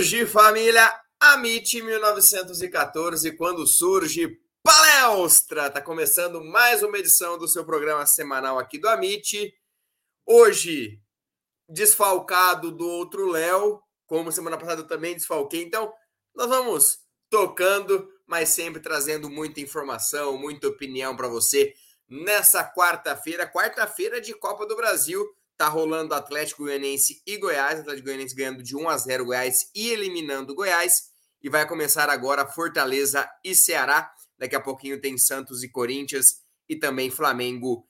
Surge família Amit 1914, quando surge Palestra, tá começando mais uma edição do seu programa semanal aqui do Amit. Hoje desfalcado do outro Léo, como semana passada eu também desfalquei. Então, nós vamos tocando, mas sempre trazendo muita informação, muita opinião para você nessa quarta-feira, quarta-feira de Copa do Brasil. Tá rolando Atlético Goianense e Goiás, Atlético Goianense ganhando de 1 a 0 Goiás e eliminando Goiás. E vai começar agora Fortaleza e Ceará. Daqui a pouquinho tem Santos e Corinthians e também Flamengo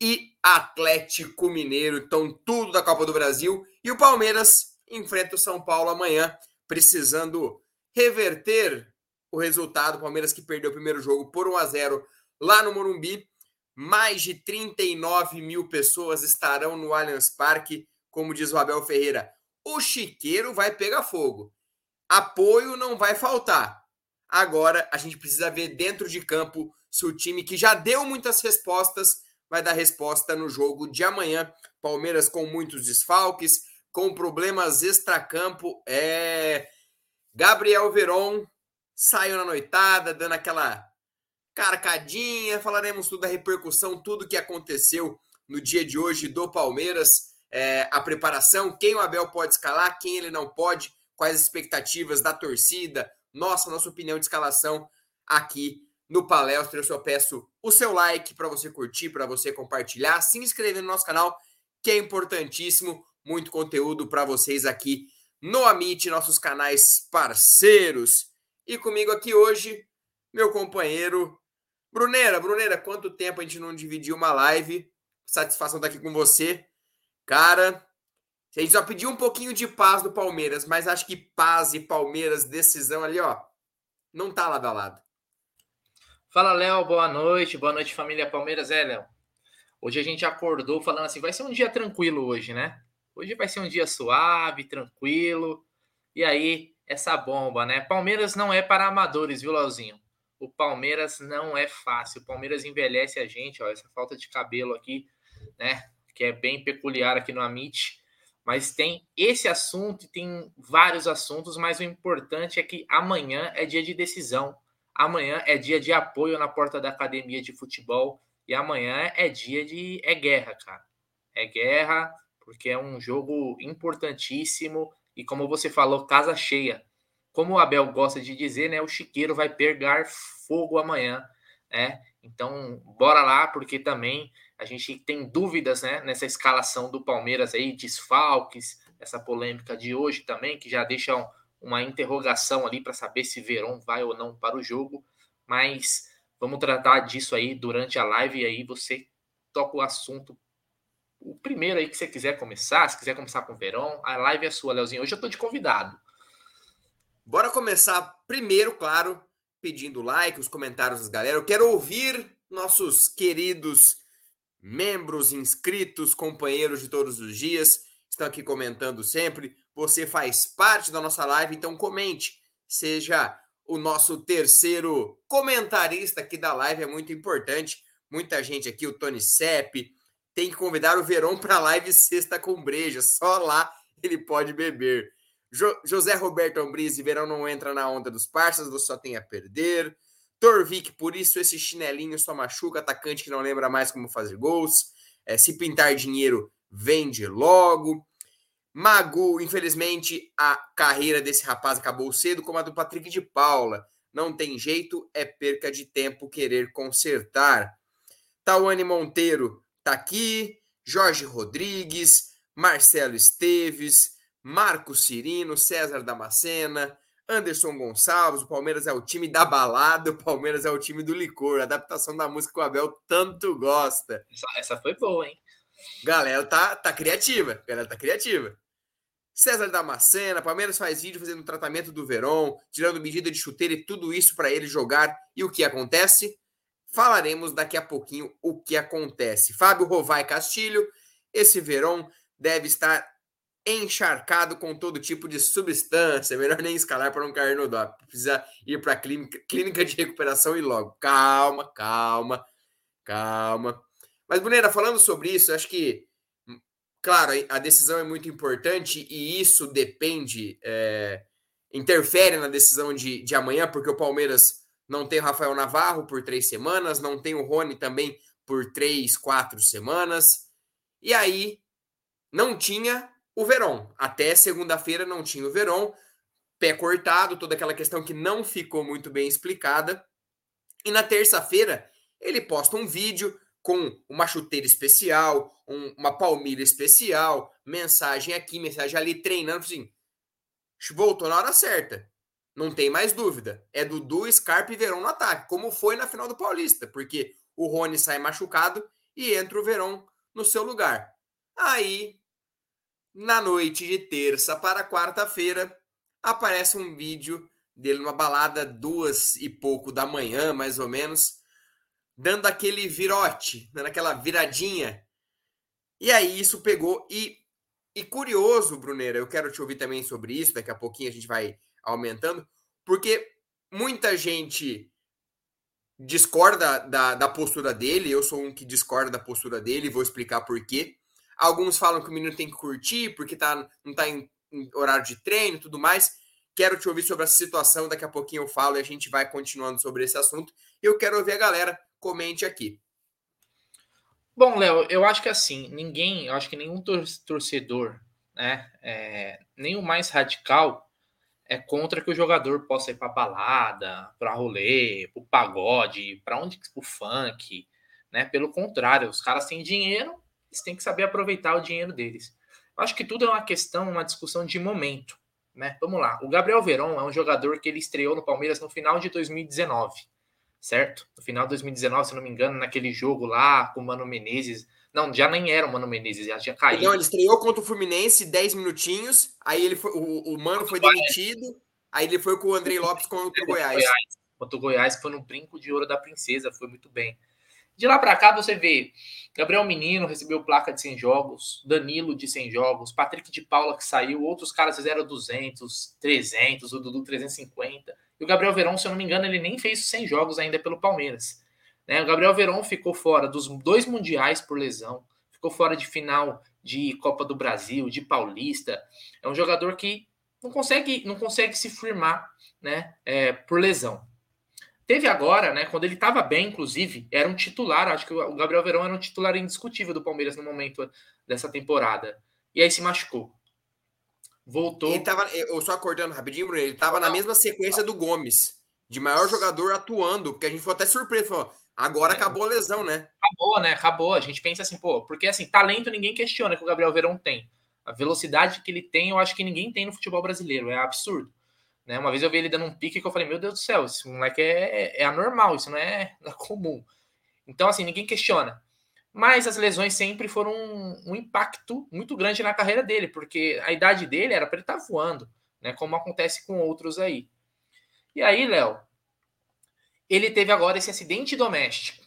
e Atlético Mineiro. Então, tudo da Copa do Brasil. E o Palmeiras enfrenta o São Paulo amanhã, precisando reverter o resultado. O Palmeiras que perdeu o primeiro jogo por 1 a 0 lá no Morumbi mais de 39 mil pessoas estarão no Allianz Parque, como diz o Abel Ferreira. O chiqueiro vai pegar fogo. Apoio não vai faltar. Agora a gente precisa ver dentro de campo se o time que já deu muitas respostas vai dar resposta no jogo de amanhã. Palmeiras com muitos desfalques, com problemas extracampo. É. Gabriel Veron saiu na noitada, dando aquela carcadinha, falaremos tudo da repercussão, tudo que aconteceu no dia de hoje do Palmeiras, é, a preparação, quem o Abel pode escalar, quem ele não pode, quais as expectativas da torcida, nossa, nossa opinião de escalação aqui no Palestra. Eu só peço o seu like para você curtir, para você compartilhar, se inscrever no nosso canal, que é importantíssimo, muito conteúdo para vocês aqui no Amit, nossos canais parceiros. E comigo aqui hoje, meu companheiro Brunera, Brunera, quanto tempo a gente não dividiu uma live? Satisfação estar aqui com você. Cara, a gente só pediu um pouquinho de paz do Palmeiras, mas acho que paz e Palmeiras, decisão ali, ó, não tá lado a lado. Fala, Léo, boa noite. Boa noite, família Palmeiras. É, Léo. Hoje a gente acordou falando assim, vai ser um dia tranquilo hoje, né? Hoje vai ser um dia suave, tranquilo. E aí, essa bomba, né? Palmeiras não é para amadores, viu, Leozinho? O Palmeiras não é fácil. O Palmeiras envelhece a gente, ó, essa falta de cabelo aqui, né? Que é bem peculiar aqui no Amit. Mas tem esse assunto e tem vários assuntos, mas o importante é que amanhã é dia de decisão. Amanhã é dia de apoio na porta da academia de futebol. E amanhã é dia de. É guerra, cara. É guerra, porque é um jogo importantíssimo. E como você falou, casa cheia como o Abel gosta de dizer, né, o chiqueiro vai pegar fogo amanhã, né? Então, bora lá, porque também a gente tem dúvidas, né, nessa escalação do Palmeiras aí, desfalques, essa polêmica de hoje também, que já deixa uma interrogação ali para saber se Verón vai ou não para o jogo, mas vamos tratar disso aí durante a live e aí você toca o assunto o primeiro aí que você quiser começar, se quiser começar com o Verón, a live é sua, Leozinho. Hoje eu tô de convidado. Bora começar primeiro, claro, pedindo like, os comentários das galera. Eu quero ouvir nossos queridos membros, inscritos, companheiros de todos os dias, estão aqui comentando sempre. Você faz parte da nossa live, então comente. Seja o nosso terceiro comentarista aqui da live, é muito importante. Muita gente aqui, o Tony Sepp, tem que convidar o Verão para a live sexta com breja. Só lá ele pode beber. Jo José Roberto Ambrise, verão não entra na onda dos parças, você só tem a perder. Torvik, por isso esse chinelinho só machuca atacante que não lembra mais como fazer gols. É, se pintar dinheiro, vende logo. Magu, infelizmente, a carreira desse rapaz acabou cedo, como a do Patrick de Paula. Não tem jeito, é perca de tempo querer consertar. Tawane Monteiro tá aqui. Jorge Rodrigues, Marcelo Esteves, Marcos Cirino, César Damascena, Anderson Gonçalves. O Palmeiras é o time da balada, o Palmeiras é o time do licor. Adaptação da música que o Abel tanto gosta. Essa, essa foi boa, hein? Galera tá, tá criativa. Galera tá criativa. César Damascena, Palmeiras faz vídeo fazendo tratamento do Verón, tirando medida de chuteira e tudo isso para ele jogar. E o que acontece? Falaremos daqui a pouquinho o que acontece. Fábio Rovai Castilho, esse Verón deve estar encharcado com todo tipo de substância. Melhor nem escalar para não cair no dó. Precisa ir para a clínica, clínica de recuperação e logo. Calma, calma, calma. Mas, Bonera, falando sobre isso, acho que claro, a decisão é muito importante e isso depende, é, interfere na decisão de, de amanhã, porque o Palmeiras não tem o Rafael Navarro por três semanas, não tem o Rony também por três, quatro semanas. E aí não tinha o Verón. Até segunda-feira não tinha o Verón. Pé cortado, toda aquela questão que não ficou muito bem explicada. E na terça-feira ele posta um vídeo com uma chuteira especial, um, uma palmilha especial, mensagem aqui, mensagem ali, treinando, assim. Voltou na hora certa. Não tem mais dúvida. É Dudu, Scarpa e Verão no ataque, como foi na final do Paulista, porque o Rony sai machucado e entra o Verão no seu lugar. Aí, na noite de terça para quarta-feira, aparece um vídeo dele numa balada duas e pouco da manhã, mais ou menos, dando aquele virote, dando aquela viradinha. E aí isso pegou e e curioso, Bruneira, eu quero te ouvir também sobre isso, daqui a pouquinho a gente vai aumentando, porque muita gente discorda da, da postura dele, eu sou um que discorda da postura dele, vou explicar por quê. Alguns falam que o menino tem que curtir porque tá, não está em, em, horário de treino tudo mais. Quero te ouvir sobre essa situação, daqui a pouquinho eu falo e a gente vai continuando sobre esse assunto. Eu quero ouvir a galera, comente aqui. Bom, Léo, eu acho que assim, ninguém, eu acho que nenhum torcedor, né, é, nem o mais radical, é contra que o jogador possa ir para balada, para rolê, para pagode, para onde, para funk, né? Pelo contrário, os caras têm dinheiro, eles têm que saber aproveitar o dinheiro deles. Eu acho que tudo é uma questão, uma discussão de momento, né? Vamos lá. O Gabriel Veron é um jogador que ele estreou no Palmeiras no final de 2019, certo? No final de 2019, se não me engano, naquele jogo lá com o Mano Menezes, não, já nem era o Mano Menezes, já tinha caído. Não, ele estreou contra o Fluminense 10 minutinhos, aí ele foi, o, o Mano foi demitido, aí ele foi com o Andrei Lopes contra o Goiás. Goiás. Contra o Goiás, foi no brinco de ouro da princesa, foi muito bem. De lá para cá, você vê Gabriel Menino recebeu placa de 100 jogos, Danilo de 100 jogos, Patrick de Paula que saiu, outros caras fizeram 200, 300, o Dudu 350. E o Gabriel Verão, se eu não me engano, ele nem fez 100 jogos ainda pelo Palmeiras. Né? O Gabriel Veron ficou fora dos dois mundiais por lesão, ficou fora de final de Copa do Brasil, de Paulista. É um jogador que não consegue, não consegue se firmar né, é, por lesão. Teve agora, né, quando ele estava bem, inclusive, era um titular. Acho que o Gabriel Verão era um titular indiscutível do Palmeiras no momento dessa temporada. E aí se machucou. Voltou. Ele tava, eu só acordando rapidinho, Bruno, ele estava na mesma sequência do Gomes, de maior jogador atuando, porque a gente foi até surpreso. Falou, Agora é. acabou a lesão, né? Acabou, né? Acabou. A gente pensa assim, pô, porque assim, talento ninguém questiona que o Gabriel Verão tem. A velocidade que ele tem, eu acho que ninguém tem no futebol brasileiro. É absurdo. Né? Uma vez eu vi ele dando um pique que eu falei, meu Deus do céu, esse moleque é, é anormal, isso não é, não é comum. Então, assim, ninguém questiona. Mas as lesões sempre foram um, um, impacto muito grande na carreira dele, porque a idade dele era para ele estar tá voando, né? Como acontece com outros aí. E aí, Léo, ele teve agora esse acidente doméstico.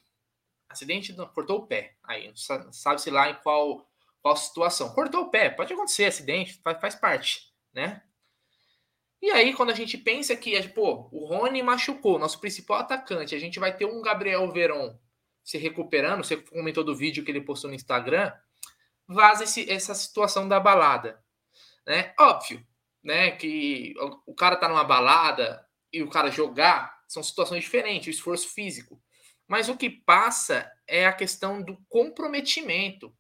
Acidente, cortou o pé. Aí, sabe-se lá em qual, qual situação. Cortou o pé, pode acontecer, acidente, faz, faz parte, né? E aí, quando a gente pensa que, pô, o Rony machucou, nosso principal atacante, a gente vai ter um Gabriel Veron se recuperando, você comentou do vídeo que ele postou no Instagram, vaza esse, essa situação da balada, né? Óbvio, né, que o cara tá numa balada e o cara jogar, são situações diferentes, o esforço físico. Mas o que passa é a questão do comprometimento.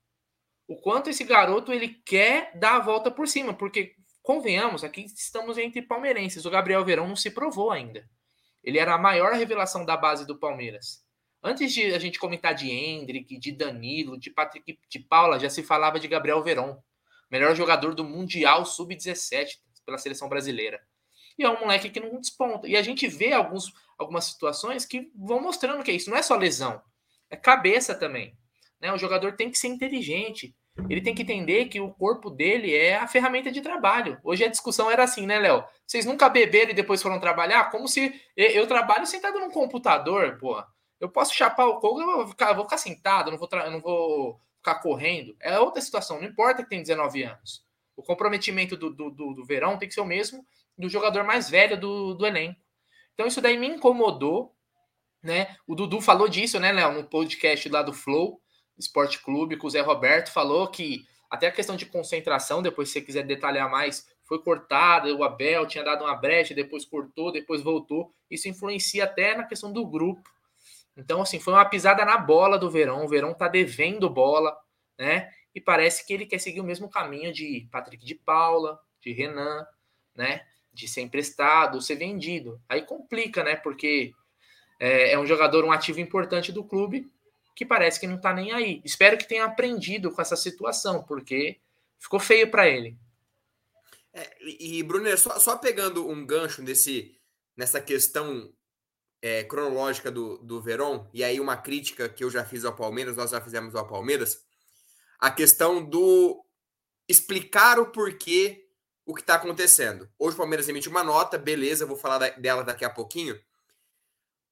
O quanto esse garoto ele quer dar a volta por cima, porque convenhamos, aqui estamos entre palmeirenses. O Gabriel Verão não se provou ainda. Ele era a maior revelação da base do Palmeiras. Antes de a gente comentar de Hendrick, de Danilo, de Patrick, de Paula, já se falava de Gabriel Verão, melhor jogador do Mundial Sub-17 pela seleção brasileira e é um moleque que não desponta. E a gente vê alguns, algumas situações que vão mostrando que é isso. Não é só lesão, é cabeça também. Né? O jogador tem que ser inteligente. Ele tem que entender que o corpo dele é a ferramenta de trabalho. Hoje a discussão era assim, né, Léo? Vocês nunca beberam e depois foram trabalhar? Como se eu trabalho sentado num computador, pô. Eu posso chapar o coco, eu vou ficar, vou ficar sentado, não vou, não vou ficar correndo. É outra situação, não importa que tem 19 anos. O comprometimento do, do, do, do verão tem que ser o mesmo do jogador mais velho do, do elenco. Então isso daí me incomodou, né? O Dudu falou disso, né, Léo, no podcast lá do Flow Esporte Clube, com o Zé Roberto, falou que até a questão de concentração, depois se você quiser detalhar mais, foi cortada, o Abel tinha dado uma brecha, depois cortou, depois voltou. Isso influencia até na questão do grupo. Então, assim, foi uma pisada na bola do Verão. O Verão tá devendo bola, né? E parece que ele quer seguir o mesmo caminho de Patrick de Paula, de Renan, né? De ser emprestado, ser vendido. Aí complica, né? Porque é, é um jogador, um ativo importante do clube, que parece que não tá nem aí. Espero que tenha aprendido com essa situação, porque ficou feio para ele. É, e, Bruno, só, só pegando um gancho nesse, nessa questão é, cronológica do, do Verón, e aí uma crítica que eu já fiz ao Palmeiras, nós já fizemos ao Palmeiras, a questão do explicar o porquê o que está acontecendo. Hoje o Palmeiras emite uma nota, beleza, vou falar dela daqui a pouquinho.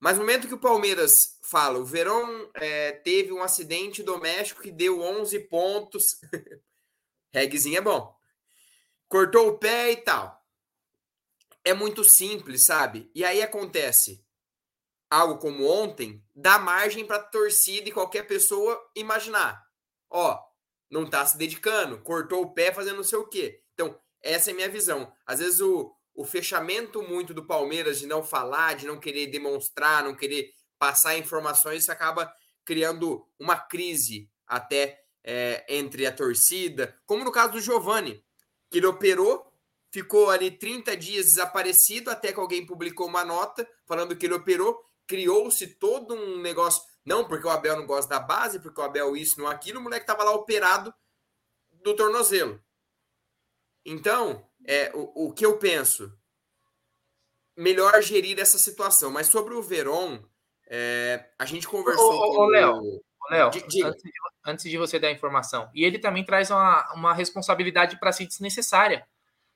Mas no momento que o Palmeiras fala, o Verón é, teve um acidente doméstico que deu 11 pontos. Regzinho é bom. Cortou o pé e tal. É muito simples, sabe? E aí acontece algo como ontem, dá margem para torcida e qualquer pessoa imaginar. Ó, não tá se dedicando, cortou o pé fazendo não sei o quê. Então, essa é a minha visão. Às vezes o, o fechamento muito do Palmeiras de não falar, de não querer demonstrar, não querer passar informações, isso acaba criando uma crise até é, entre a torcida, como no caso do Giovani, que ele operou, ficou ali 30 dias desaparecido, até que alguém publicou uma nota falando que ele operou, criou-se todo um negócio. Não porque o Abel não gosta da base, porque o Abel isso, não aquilo, o moleque tava lá operado do tornozelo. Então, é, o, o que eu penso? Melhor gerir essa situação. Mas sobre o Veron, é, a gente conversou ô, com ô, Léo, Léo antes, de, antes, de, você dar a informação, e ele também traz uma, uma responsabilidade para si desnecessária.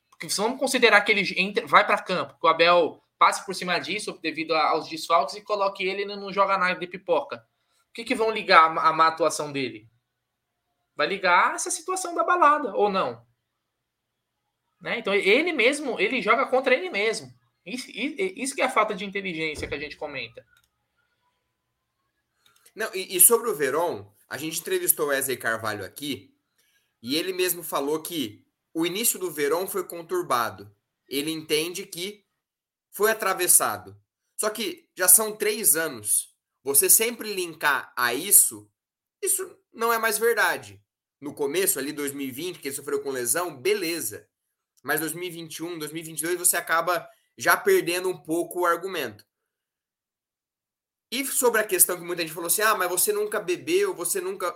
Porque se vamos considerar que ele entra, vai para campo, que o Abel passe por cima disso devido aos desfalques e coloque ele no não joga nada de pipoca. O que, que vão ligar a, a má atuação dele? Vai ligar essa situação da balada, ou não? Né? Então ele mesmo, ele joga contra ele mesmo. Isso, isso que é a falta de inteligência que a gente comenta. Não, e, e sobre o Veron, a gente entrevistou o Wesley Carvalho aqui, e ele mesmo falou que o início do Veron foi conturbado. Ele entende que foi atravessado. Só que já são três anos. Você sempre linkar a isso, isso não é mais verdade. No começo, ali 2020, que ele sofreu com lesão, beleza. Mas 2021, 2022, você acaba já perdendo um pouco o argumento. E sobre a questão que muita gente falou assim: ah, mas você nunca bebeu, você nunca.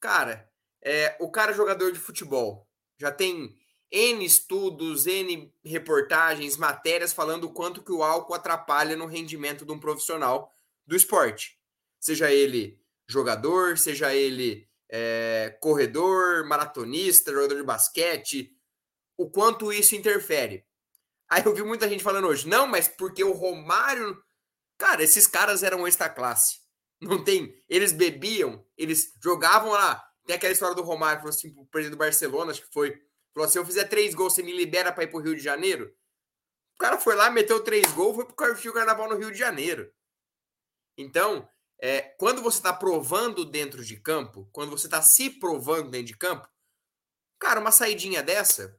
Cara, é, o cara é jogador de futebol já tem N estudos, N reportagens, matérias falando o quanto que o álcool atrapalha no rendimento de um profissional do esporte. Seja ele jogador, seja ele é, corredor, maratonista, jogador de basquete, o quanto isso interfere. Aí eu vi muita gente falando hoje, não, mas porque o Romário. Cara, esses caras eram esta classe. Não tem. Eles bebiam, eles jogavam lá. Tem aquela história do Romário, falou assim, pro presidente do Barcelona, acho que foi Falou: se eu fizer três gols, você me libera para ir pro Rio de Janeiro? O cara foi lá, meteu três gols, foi pro carnaval no Rio de Janeiro. Então, é, quando você está provando dentro de campo, quando você está se provando dentro de campo, cara, uma saidinha dessa.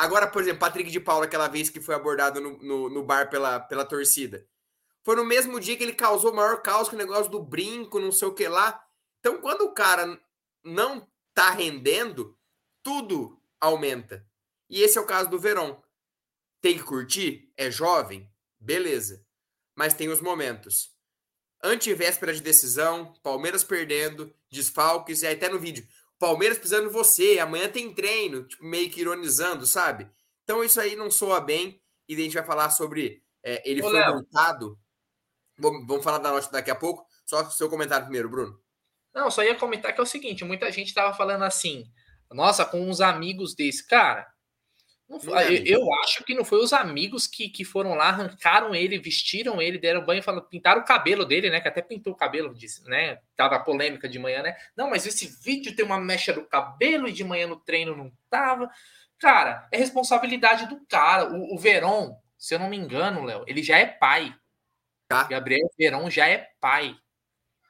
Agora, por exemplo, Patrick de Paula, aquela vez que foi abordado no, no, no bar pela, pela torcida. Foi no mesmo dia que ele causou o maior caos com o negócio do brinco, não sei o que lá. Então, quando o cara não tá rendendo, tudo aumenta. E esse é o caso do Verón. Tem que curtir? É jovem? Beleza. Mas tem os momentos. Antivéspera de decisão, Palmeiras perdendo, desfalques, e até no vídeo. Palmeiras precisando de você, amanhã tem treino, tipo, meio que ironizando, sabe? Então isso aí não soa bem. E a gente vai falar sobre. É, ele Ô, foi Léo. multado. Vamos, vamos falar da nota daqui a pouco. Só seu comentário primeiro, Bruno. Não, só ia comentar que é o seguinte: muita gente estava falando assim. Nossa, com uns amigos desse. Cara, foi, eu, eu, acho que não foi os amigos que, que foram lá, arrancaram ele, vestiram ele, deram banho, falaram, pintaram o cabelo dele, né? Que até pintou o cabelo, disse, né? Tava polêmica de manhã, né? Não, mas esse vídeo tem uma mecha do cabelo e de manhã no treino não tava. Cara, é responsabilidade do cara. O, o Veron, se eu não me engano, Léo, ele já é pai. Tá. Gabriel Veron já é pai.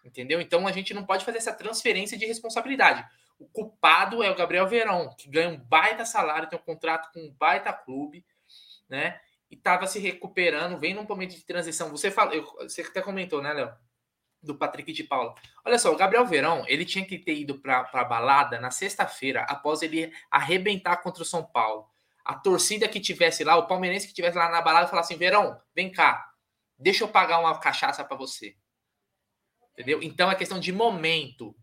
Entendeu? Então a gente não pode fazer essa transferência de responsabilidade. O culpado é o Gabriel Verão, que ganha um baita salário, tem um contrato com um baita clube, né? E estava se recuperando, vem num momento de transição. Você fala, você até comentou, né, Léo? Do Patrick de Paula. Olha só, o Gabriel Verão, ele tinha que ter ido para a balada na sexta-feira, após ele arrebentar contra o São Paulo. A torcida que tivesse lá, o palmeirense que tivesse lá na balada, falasse assim: Verão, vem cá, deixa eu pagar uma cachaça para você. Entendeu? Então é questão de momento.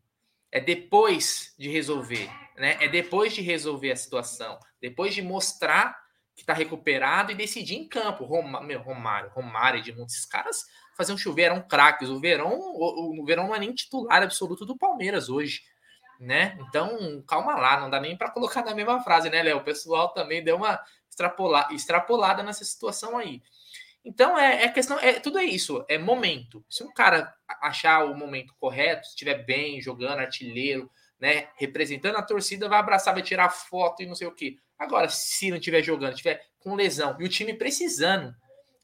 É depois de resolver, né? É depois de resolver a situação, depois de mostrar que está recuperado e decidir em campo. Roma, meu, Romário, Romário, Edmundo, esses caras faziam chover, eram craques. O Verão, o, o Verão não é nem titular absoluto do Palmeiras hoje, né? Então, calma lá, não dá nem para colocar na mesma frase, né, Léo? O pessoal também deu uma extrapola, extrapolada nessa situação aí. Então é, é, questão, é tudo é isso, é momento. Se um cara achar o momento correto, estiver bem, jogando, artilheiro, né, representando a torcida, vai abraçar, vai tirar foto e não sei o que. Agora, se não estiver jogando, estiver com lesão e o time precisando,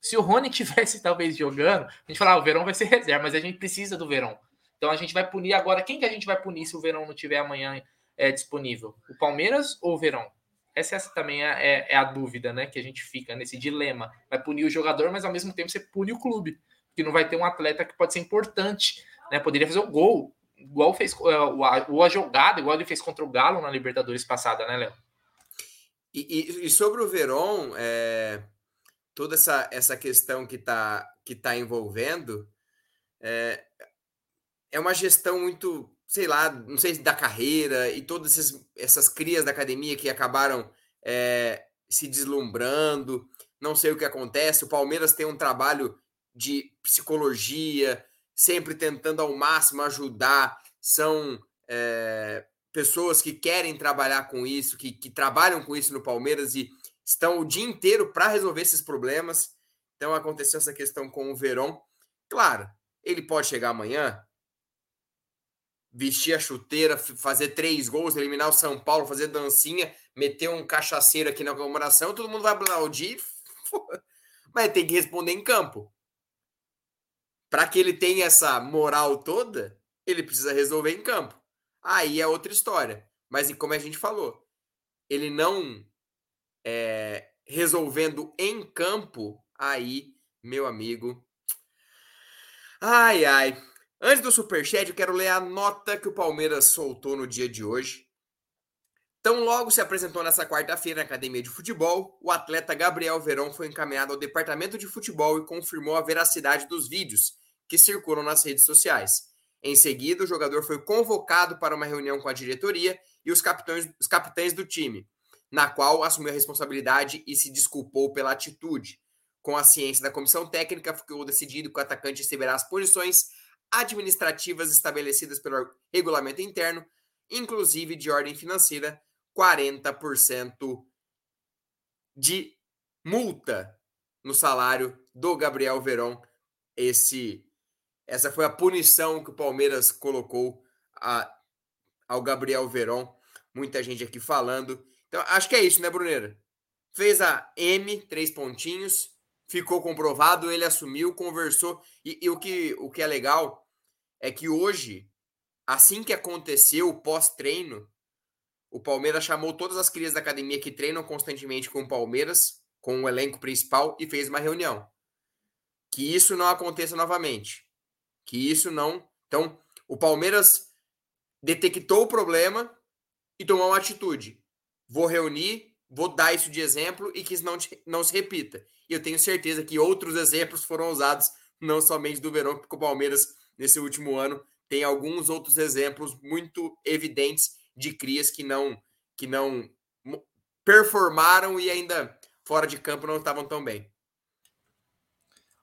se o Rony tivesse talvez jogando, a gente fala, ah, o Verão vai ser reserva, mas a gente precisa do Verão. Então a gente vai punir agora. Quem que a gente vai punir se o Verão não tiver amanhã é, disponível? O Palmeiras ou o Verão? Essa, essa também é, é, é, a dúvida, né? Que a gente fica nesse dilema. Vai punir o jogador, mas ao mesmo tempo você pune o clube. Que não vai ter um atleta que pode ser importante. Né? Poderia fazer o gol. Igual fez é, o, a, a jogada, igual ele fez contra o Galo na Libertadores passada, né, Léo? E, e, e, sobre o Verón, é, toda essa, essa questão que está que tá envolvendo é, é uma gestão muito sei lá, não sei da carreira e todas essas, essas crias da academia que acabaram é, se deslumbrando. Não sei o que acontece. O Palmeiras tem um trabalho de psicologia, sempre tentando ao máximo ajudar. São é, pessoas que querem trabalhar com isso, que, que trabalham com isso no Palmeiras e estão o dia inteiro para resolver esses problemas. Então aconteceu essa questão com o Verón. Claro, ele pode chegar amanhã, vestir a chuteira, fazer três gols, eliminar o São Paulo, fazer dancinha, meter um cachaceiro aqui na comemoração, todo mundo vai aplaudir, mas tem que responder em campo. Para que ele tenha essa moral toda, ele precisa resolver em campo. Aí é outra história. Mas como a gente falou, ele não é, resolvendo em campo, aí, meu amigo. Ai, ai. Antes do superchat, eu quero ler a nota que o Palmeiras soltou no dia de hoje. Tão logo se apresentou nessa quarta-feira na academia de futebol, o atleta Gabriel Verão foi encaminhado ao departamento de futebol e confirmou a veracidade dos vídeos que circulam nas redes sociais. Em seguida, o jogador foi convocado para uma reunião com a diretoria e os capitães, os capitães do time, na qual assumiu a responsabilidade e se desculpou pela atitude. Com a ciência da comissão técnica, ficou decidido que o atacante receberá as posições administrativas estabelecidas pelo regulamento interno, inclusive de ordem financeira, 40% de multa no salário do Gabriel Verón. Esse, essa foi a punição que o Palmeiras colocou a, ao Gabriel Verón. Muita gente aqui falando. Então, acho que é isso, né, Bruneira? Fez a M, três pontinhos, ficou comprovado, ele assumiu, conversou. E, e, o, que, o que é legal é que hoje, assim que aconteceu o pós-treino, o Palmeiras chamou todas as crias da academia que treinam constantemente com o Palmeiras, com o elenco principal, e fez uma reunião. Que isso não aconteça novamente. Que isso não. Então, o Palmeiras detectou o problema e tomou uma atitude. Vou reunir, vou dar isso de exemplo e que isso não, não se repita. E eu tenho certeza que outros exemplos foram usados, não somente do Verão, porque o Palmeiras nesse último ano. Tem alguns outros exemplos muito evidentes de crias que não que não performaram e ainda fora de campo não estavam tão bem.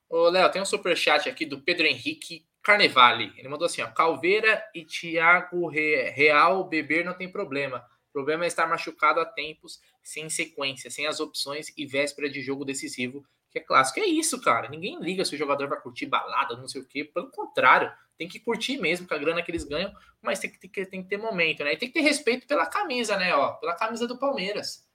Ô, Léo, tem um super chat aqui do Pedro Henrique Carnevale. Ele mandou assim, ó, Calveira e Thiago Real beber não tem problema. O problema é estar machucado a tempos, sem sequência, sem as opções e véspera de jogo decisivo que é clássico. É isso, cara. Ninguém liga se o jogador vai curtir balada, não sei o quê. Pelo contrário, tem que curtir mesmo com a grana que eles ganham, mas tem que, ter, tem que ter momento, né? E tem que ter respeito pela camisa, né? Ó, pela camisa do Palmeiras.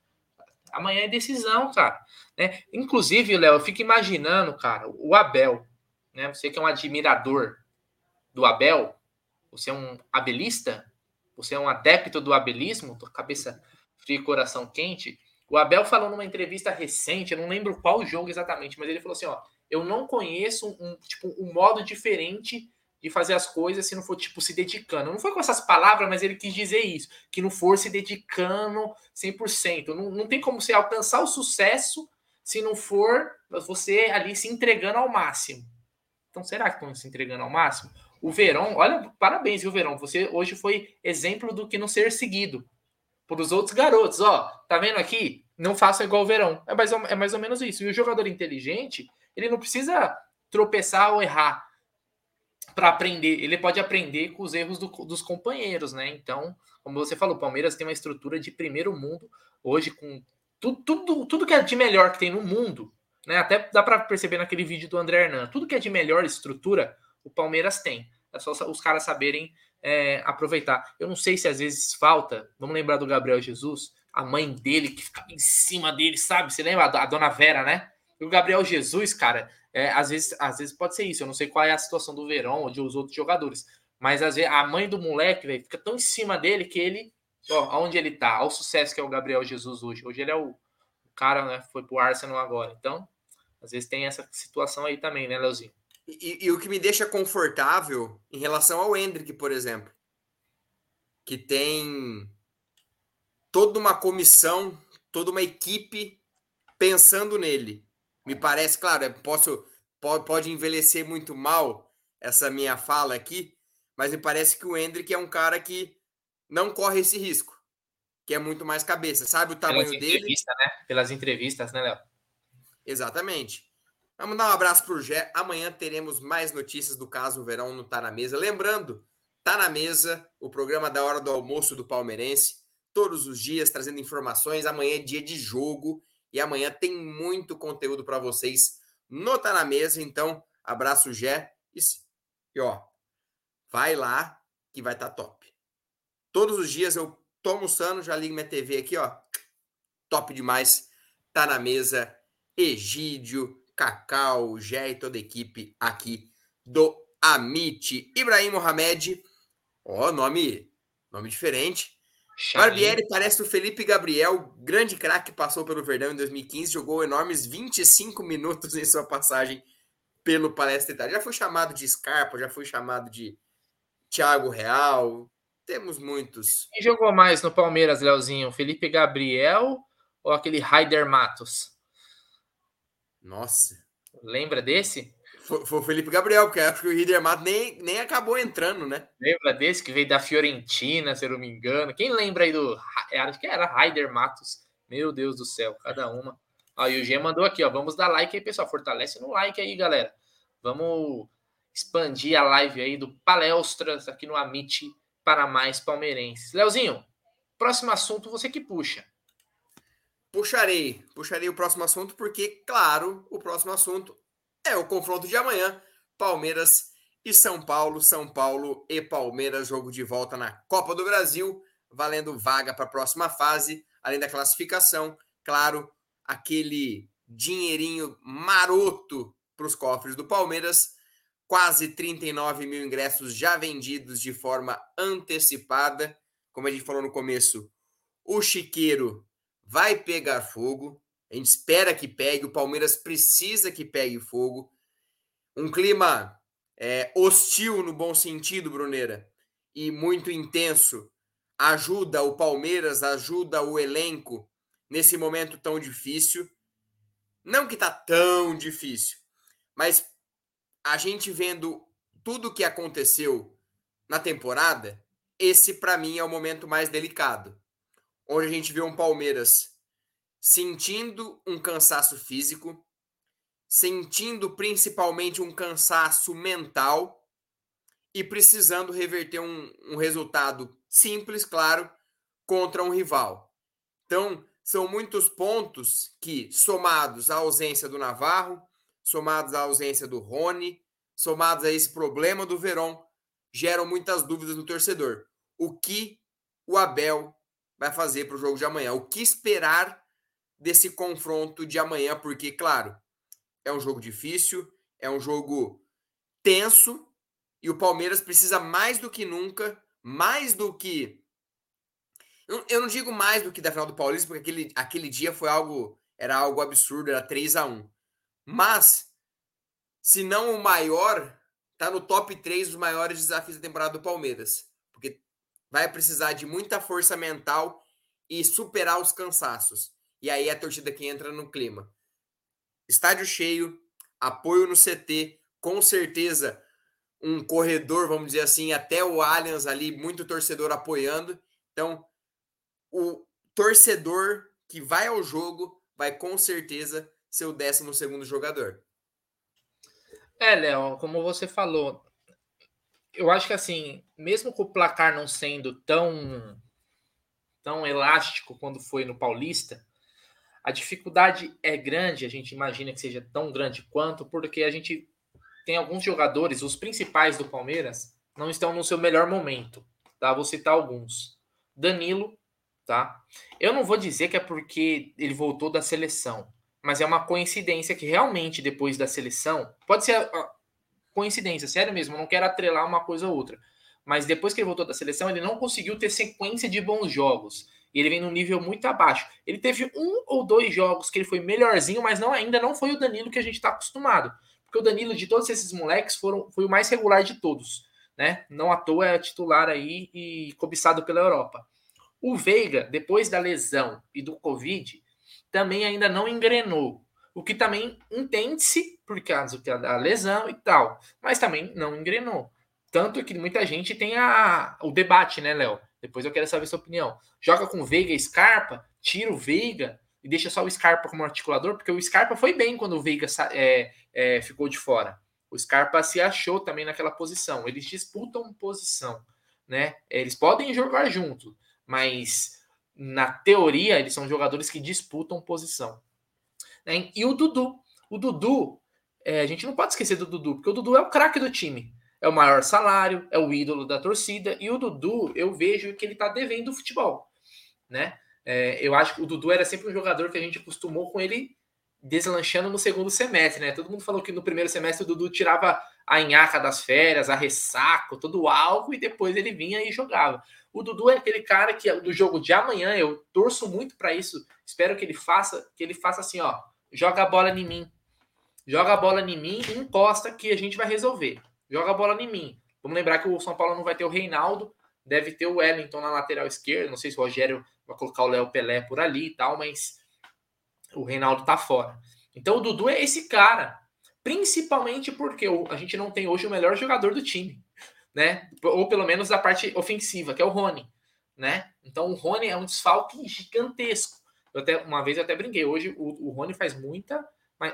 Amanhã é decisão, cara. Né? Inclusive, Léo, eu fico imaginando, cara, o Abel, né? Você que é um admirador do Abel, você é um abelista, você é um adepto do abelismo, cabeça fria e coração quente. O Abel falou numa entrevista recente, eu não lembro qual jogo exatamente, mas ele falou assim: ó, eu não conheço um, tipo, um modo diferente de fazer as coisas se não for, tipo, se dedicando. Não foi com essas palavras, mas ele quis dizer isso, que não for se dedicando 100%. Não, não tem como você alcançar o sucesso se não for você ali se entregando ao máximo. Então, será que estão se entregando ao máximo? O Verão, olha, parabéns, viu, Verão? Você hoje foi exemplo do que não ser seguido para os outros garotos. Ó, tá vendo aqui? Não faça igual o Verão. É mais, ou, é mais ou menos isso. E o jogador inteligente, ele não precisa tropeçar ou errar para aprender. Ele pode aprender com os erros do, dos companheiros, né? Então, como você falou, o Palmeiras tem uma estrutura de primeiro mundo hoje com tudo, tudo, tudo que é de melhor que tem no mundo, né? Até dá para perceber naquele vídeo do André Hernan. Tudo que é de melhor estrutura, o Palmeiras tem. É só os caras saberem é, aproveitar. Eu não sei se às vezes falta. Vamos lembrar do Gabriel Jesus, a mãe dele que ficava em cima dele, sabe? Você lembra a dona Vera, né? E o Gabriel Jesus, cara, é, às, vezes, às vezes pode ser isso. Eu não sei qual é a situação do Verão ou de os outros jogadores. Mas às vezes a mãe do moleque, véio, fica tão em cima dele que ele. Ó, aonde ele tá, ao sucesso que é o Gabriel Jesus hoje. Hoje ele é o, o cara, né? Foi pro Arsenal agora. Então, às vezes tem essa situação aí também, né, Leozinho? E, e, o que me deixa confortável em relação ao Hendrick, por exemplo, que tem toda uma comissão, toda uma equipe pensando nele. Me parece, claro, posso pode, pode envelhecer muito mal essa minha fala aqui, mas me parece que o Hendrick é um cara que não corre esse risco, que é muito mais cabeça, sabe o tamanho Pelas dele? Né? Pelas entrevistas, né, Léo? Exatamente. Vamos dar um abraço para o Gé. Amanhã teremos mais notícias do caso o Verão não tá na mesa. Lembrando, tá na mesa o programa da hora do almoço do Palmeirense, todos os dias trazendo informações. Amanhã é dia de jogo e amanhã tem muito conteúdo para vocês no Tá na Mesa. Então, abraço, Gé. E, ó, vai lá que vai estar tá top. Todos os dias eu tô almoçando, já ligo minha TV aqui, ó. Top demais. Tá na mesa. Egídio, Cacau, Gé e toda a equipe aqui do Amit. Ibrahim Mohamed, ó, nome, nome diferente. Barbieri parece o Felipe Gabriel, grande craque que passou pelo Verdão em 2015, jogou enormes 25 minutos em sua passagem pelo Palestra Itália. Já foi chamado de Scarpa, já foi chamado de Thiago Real. Temos muitos. Quem jogou mais no Palmeiras, Leozinho? Felipe Gabriel ou aquele Raider Matos? Nossa. Lembra desse? Foi, foi o Felipe Gabriel, porque acho que o Rieder Mato nem, nem acabou entrando, né? Lembra desse que veio da Fiorentina, se eu não me engano? Quem lembra aí do. Acho que era Raider Matos. Meu Deus do céu, cada uma. Aí o G mandou aqui, ó. Vamos dar like aí, pessoal. Fortalece no like aí, galera. Vamos expandir a live aí do Palestras aqui no Amit para mais palmeirenses. Leozinho, próximo assunto você que puxa. Puxarei, puxarei o próximo assunto, porque, claro, o próximo assunto é o confronto de amanhã. Palmeiras e São Paulo, São Paulo e Palmeiras, jogo de volta na Copa do Brasil, valendo vaga para a próxima fase, além da classificação, claro, aquele dinheirinho maroto para os cofres do Palmeiras. Quase 39 mil ingressos já vendidos de forma antecipada. Como a gente falou no começo, o Chiqueiro vai pegar fogo. A gente espera que pegue. O Palmeiras precisa que pegue fogo. Um clima é, hostil no bom sentido, Bruneira, e muito intenso ajuda o Palmeiras, ajuda o elenco nesse momento tão difícil. Não que tá tão difícil, mas a gente vendo tudo o que aconteceu na temporada, esse para mim é o momento mais delicado onde a gente vê um Palmeiras sentindo um cansaço físico, sentindo principalmente um cansaço mental e precisando reverter um, um resultado simples, claro, contra um rival. Então, são muitos pontos que, somados à ausência do Navarro, somados à ausência do Rony, somados a esse problema do Verón, geram muitas dúvidas no torcedor. O que o Abel vai fazer para o jogo de amanhã. O que esperar desse confronto de amanhã? Porque, claro, é um jogo difícil, é um jogo tenso e o Palmeiras precisa mais do que nunca, mais do que Eu não digo mais do que da final do Paulista, porque aquele, aquele dia foi algo. Era algo absurdo, era 3 a 1 Mas, se não o maior, tá no top 3 dos maiores desafios da temporada do Palmeiras. Vai precisar de muita força mental e superar os cansaços. E aí é a torcida que entra no clima. Estádio cheio, apoio no CT, com certeza um corredor, vamos dizer assim, até o Allianz ali, muito torcedor apoiando. Então, o torcedor que vai ao jogo vai com certeza ser o 12 segundo jogador. É, Léo, como você falou, eu acho que assim, mesmo com o placar não sendo tão tão elástico quando foi no Paulista, a dificuldade é grande, a gente imagina que seja tão grande quanto, porque a gente tem alguns jogadores, os principais do Palmeiras, não estão no seu melhor momento, tá? Vou citar alguns. Danilo, tá? Eu não vou dizer que é porque ele voltou da seleção, mas é uma coincidência que realmente depois da seleção, pode ser coincidência, sério mesmo, não quero atrelar uma coisa ou outra, mas depois que ele voltou da seleção, ele não conseguiu ter sequência de bons jogos. E ele vem num nível muito abaixo. Ele teve um ou dois jogos que ele foi melhorzinho, mas não ainda não foi o Danilo que a gente está acostumado. Porque o Danilo, de todos esses moleques, foram, foi o mais regular de todos. Né? Não à toa é titular aí e cobiçado pela Europa. O Veiga, depois da lesão e do Covid, também ainda não engrenou. O que também entende-se por causa da lesão e tal, mas também não engrenou. Tanto que muita gente tem a, o debate, né, Léo? Depois eu quero saber sua opinião. Joga com Veiga e Scarpa, tira o Veiga e deixa só o Scarpa como articulador, porque o Scarpa foi bem quando o Veiga é, é, ficou de fora. O Scarpa se achou também naquela posição. Eles disputam posição, né? Eles podem jogar juntos, mas na teoria eles são jogadores que disputam posição. Né? E o Dudu, o Dudu, é, a gente não pode esquecer do Dudu, porque o Dudu é o craque do time é o maior salário, é o ídolo da torcida, e o Dudu, eu vejo que ele está devendo o futebol, né? É, eu acho que o Dudu era sempre um jogador que a gente acostumou com ele deslanchando no segundo semestre, né? Todo mundo falou que no primeiro semestre o Dudu tirava a enhaca das férias, a ressaco, todo algo, e depois ele vinha e jogava. O Dudu é aquele cara que do jogo de amanhã, eu torço muito para isso, espero que ele faça, que ele faça assim, ó, joga a bola em mim. Joga a bola em mim e encosta que a gente vai resolver joga a bola em mim. Vamos lembrar que o São Paulo não vai ter o Reinaldo, deve ter o Wellington na lateral esquerda. Não sei se o Rogério vai colocar o Léo Pelé por ali e tal, mas o Reinaldo tá fora. Então o Dudu é esse cara, principalmente porque a gente não tem hoje o melhor jogador do time, né? Ou pelo menos da parte ofensiva, que é o Rony, né? Então o Rony é um desfalque gigantesco. Eu até uma vez eu até brinquei, hoje o, o Rony faz muita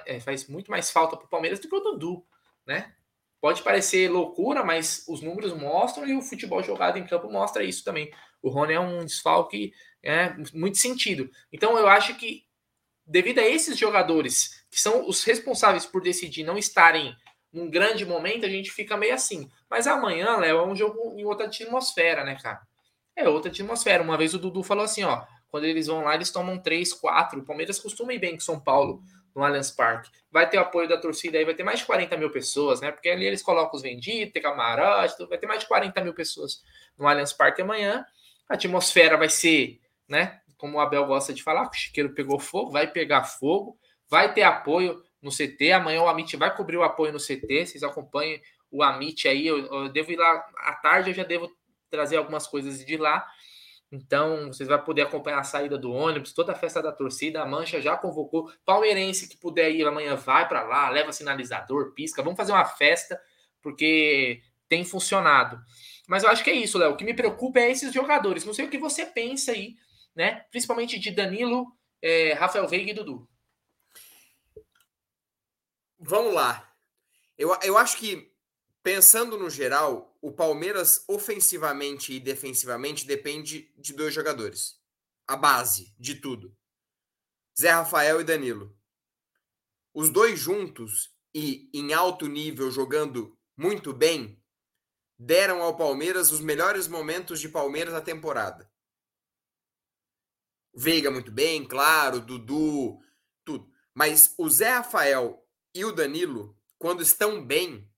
é, faz muito mais falta para o Palmeiras do que o Dudu, né? Pode parecer loucura, mas os números mostram e o futebol jogado em campo mostra isso também. O Rony é um desfalque é, muito sentido. Então eu acho que, devido a esses jogadores que são os responsáveis por decidir não estarem num grande momento, a gente fica meio assim. Mas amanhã, Léo, é um jogo em outra atmosfera, né, cara? É outra atmosfera. Uma vez o Dudu falou assim, ó, quando eles vão lá, eles tomam três, quatro. O Palmeiras costuma ir bem com São Paulo no Allianz Parque. Vai ter o apoio da torcida aí, vai ter mais de 40 mil pessoas, né? Porque ali eles colocam os vendidos, tem camarote, vai ter mais de 40 mil pessoas no Allianz Parque amanhã. A atmosfera vai ser, né? Como o Abel gosta de falar, o chiqueiro pegou fogo, vai pegar fogo, vai ter apoio no CT. Amanhã o Amit vai cobrir o apoio no CT. Vocês acompanhem o Amit aí. Eu, eu devo ir lá à tarde, eu já devo trazer algumas coisas de lá. Então, vocês vão poder acompanhar a saída do ônibus, toda a festa da torcida. A Mancha já convocou. Palmeirense que puder ir amanhã, vai para lá, leva sinalizador, pisca. Vamos fazer uma festa, porque tem funcionado. Mas eu acho que é isso, Léo. O que me preocupa é esses jogadores. Não sei o que você pensa aí, né? Principalmente de Danilo, é, Rafael Veiga e Dudu. Vamos lá. Eu, eu acho que, pensando no geral, o Palmeiras, ofensivamente e defensivamente, depende de dois jogadores. A base de tudo. Zé Rafael e Danilo. Os dois juntos e em alto nível, jogando muito bem, deram ao Palmeiras os melhores momentos de Palmeiras na temporada. Veiga muito bem, claro, Dudu, tudo. Mas o Zé Rafael e o Danilo, quando estão bem,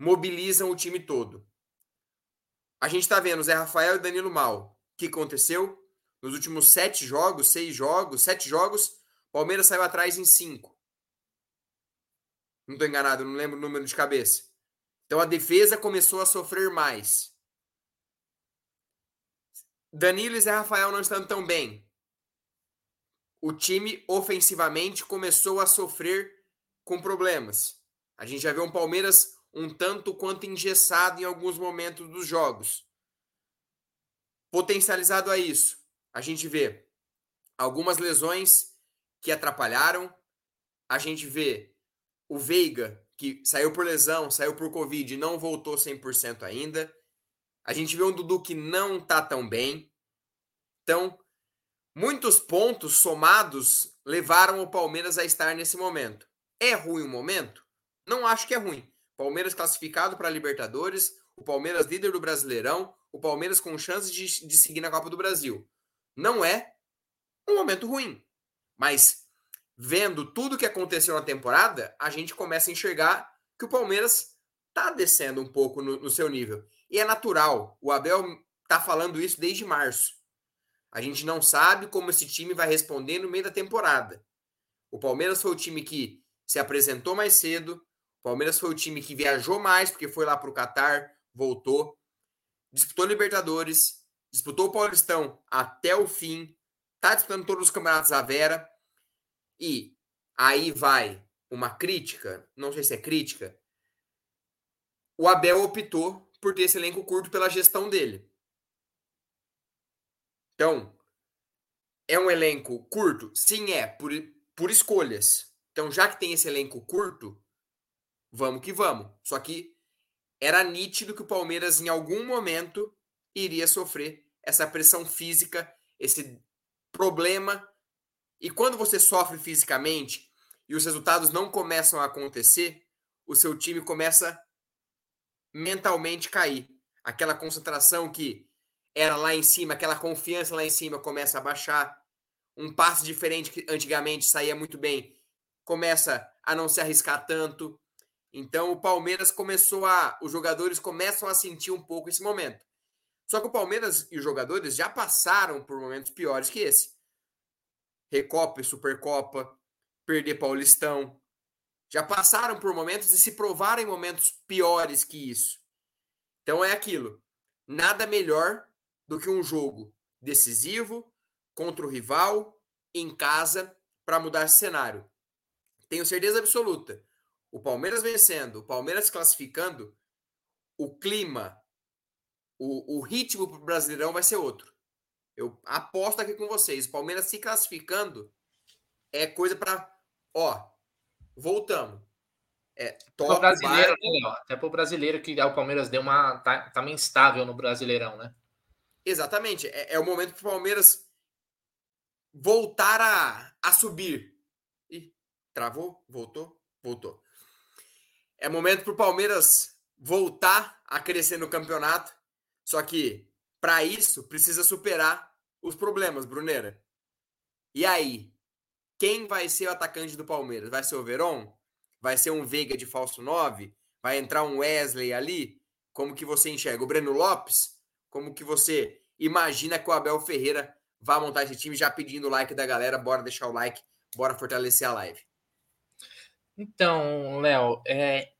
mobilizam o time todo. A gente está vendo Zé Rafael e Danilo mal, que aconteceu? Nos últimos sete jogos, seis jogos, sete jogos, Palmeiras saiu atrás em cinco. Não estou enganado, não lembro o número de cabeça. Então a defesa começou a sofrer mais. Danilo e Zé Rafael não estão tão bem. O time ofensivamente começou a sofrer com problemas. A gente já vê um Palmeiras um tanto quanto engessado em alguns momentos dos jogos. Potencializado a isso, a gente vê algumas lesões que atrapalharam, a gente vê o Veiga, que saiu por lesão, saiu por Covid e não voltou 100% ainda. A gente vê um Dudu que não tá tão bem. Então, muitos pontos somados levaram o Palmeiras a estar nesse momento. É ruim o momento? Não acho que é ruim. Palmeiras classificado para a Libertadores, o Palmeiras líder do Brasileirão, o Palmeiras com chances de, de seguir na Copa do Brasil. Não é um momento ruim. Mas vendo tudo que aconteceu na temporada, a gente começa a enxergar que o Palmeiras está descendo um pouco no, no, seu nível. E é natural. O Abel está falando isso desde março. A gente não sabe como esse time vai responder no meio da temporada. O Palmeiras foi o time que se apresentou mais cedo. O Palmeiras foi o time que viajou mais, porque foi lá para o Catar, voltou. Disputou Libertadores, disputou o Paulistão até o fim, está disputando todos os campeonatos à Vera. E aí vai uma crítica, não sei se é crítica. O Abel optou por ter esse elenco curto pela gestão dele. Então, é um elenco curto? Sim, é, por, por escolhas. Então, já que tem esse elenco curto, vamos que vamos. Só que era nítido que o Palmeiras, em algum momento, iria sofrer essa pressão física, esse problema. E quando você sofre fisicamente e os resultados não começam a acontecer, o seu time começa mentalmente cair. Aquela concentração que era lá em cima, aquela confiança lá em cima começa a baixar. Um passe diferente que antigamente saía muito bem, começa a não se arriscar tanto. Então o Palmeiras começou a. Os jogadores começam a sentir um pouco esse momento. Só que o Palmeiras e os jogadores já passaram por momentos piores que esse. Recopa e Supercopa, perder Paulistão. Já passaram por momentos e se provaram em momentos piores que isso. Então é aquilo. Nada melhor do que um jogo decisivo contra o rival em casa para mudar esse cenário. Tenho certeza absoluta. O Palmeiras vencendo, o Palmeiras classificando, o clima o, o ritmo para o Brasileirão vai ser outro. Eu aposto aqui com vocês. O Palmeiras se classificando é coisa para. Ó, voltamos. É, top, pro brasileiro, né, Até para o brasileiro que o Palmeiras deu uma. Tá, tá meio instável no Brasileirão, né? Exatamente. É, é o momento para o Palmeiras voltar a, a subir. Ih, travou? Voltou? Voltou. É momento para o Palmeiras voltar a crescer no campeonato só que, para isso, precisa superar os problemas, Brunera. E aí? Quem vai ser o atacante do Palmeiras? Vai ser o Veron? Vai ser um Veiga de falso 9? Vai entrar um Wesley ali? Como que você enxerga? O Breno Lopes? Como que você imagina que o Abel Ferreira vai montar esse time? Já pedindo o like da galera. Bora deixar o like. Bora fortalecer a live. Então, Léo, é...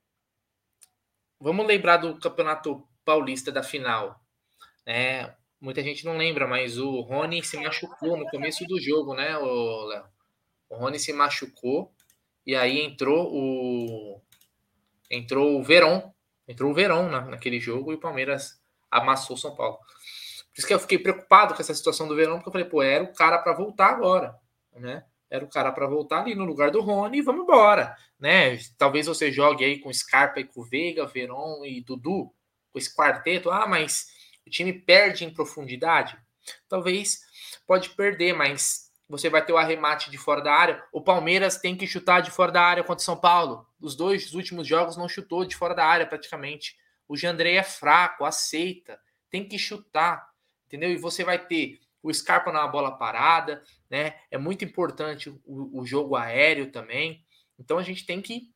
vamos lembrar do Campeonato Paulista da final. É, muita gente não lembra, mas o Rony se machucou no começo do jogo, né, Léo? O Rony se machucou e aí entrou o entrou o Verón, entrou o Verón na, naquele jogo e o Palmeiras amassou São Paulo. Por isso que eu fiquei preocupado com essa situação do Verón, porque eu falei, pô, era o cara para voltar agora, né? Era o cara para voltar ali no lugar do Rony e vamos embora, né? Talvez você jogue aí com Scarpa e com Veiga, Verón e Dudu, com esse quarteto. Ah, mas o time perde em profundidade? Talvez pode perder, mas você vai ter o arremate de fora da área. O Palmeiras tem que chutar de fora da área contra o São Paulo. Os dois últimos jogos não chutou de fora da área praticamente. O Jandrei é fraco, aceita, tem que chutar, entendeu? E você vai ter o Scarpa na bola parada, né? É muito importante o, o jogo aéreo também. Então a gente tem que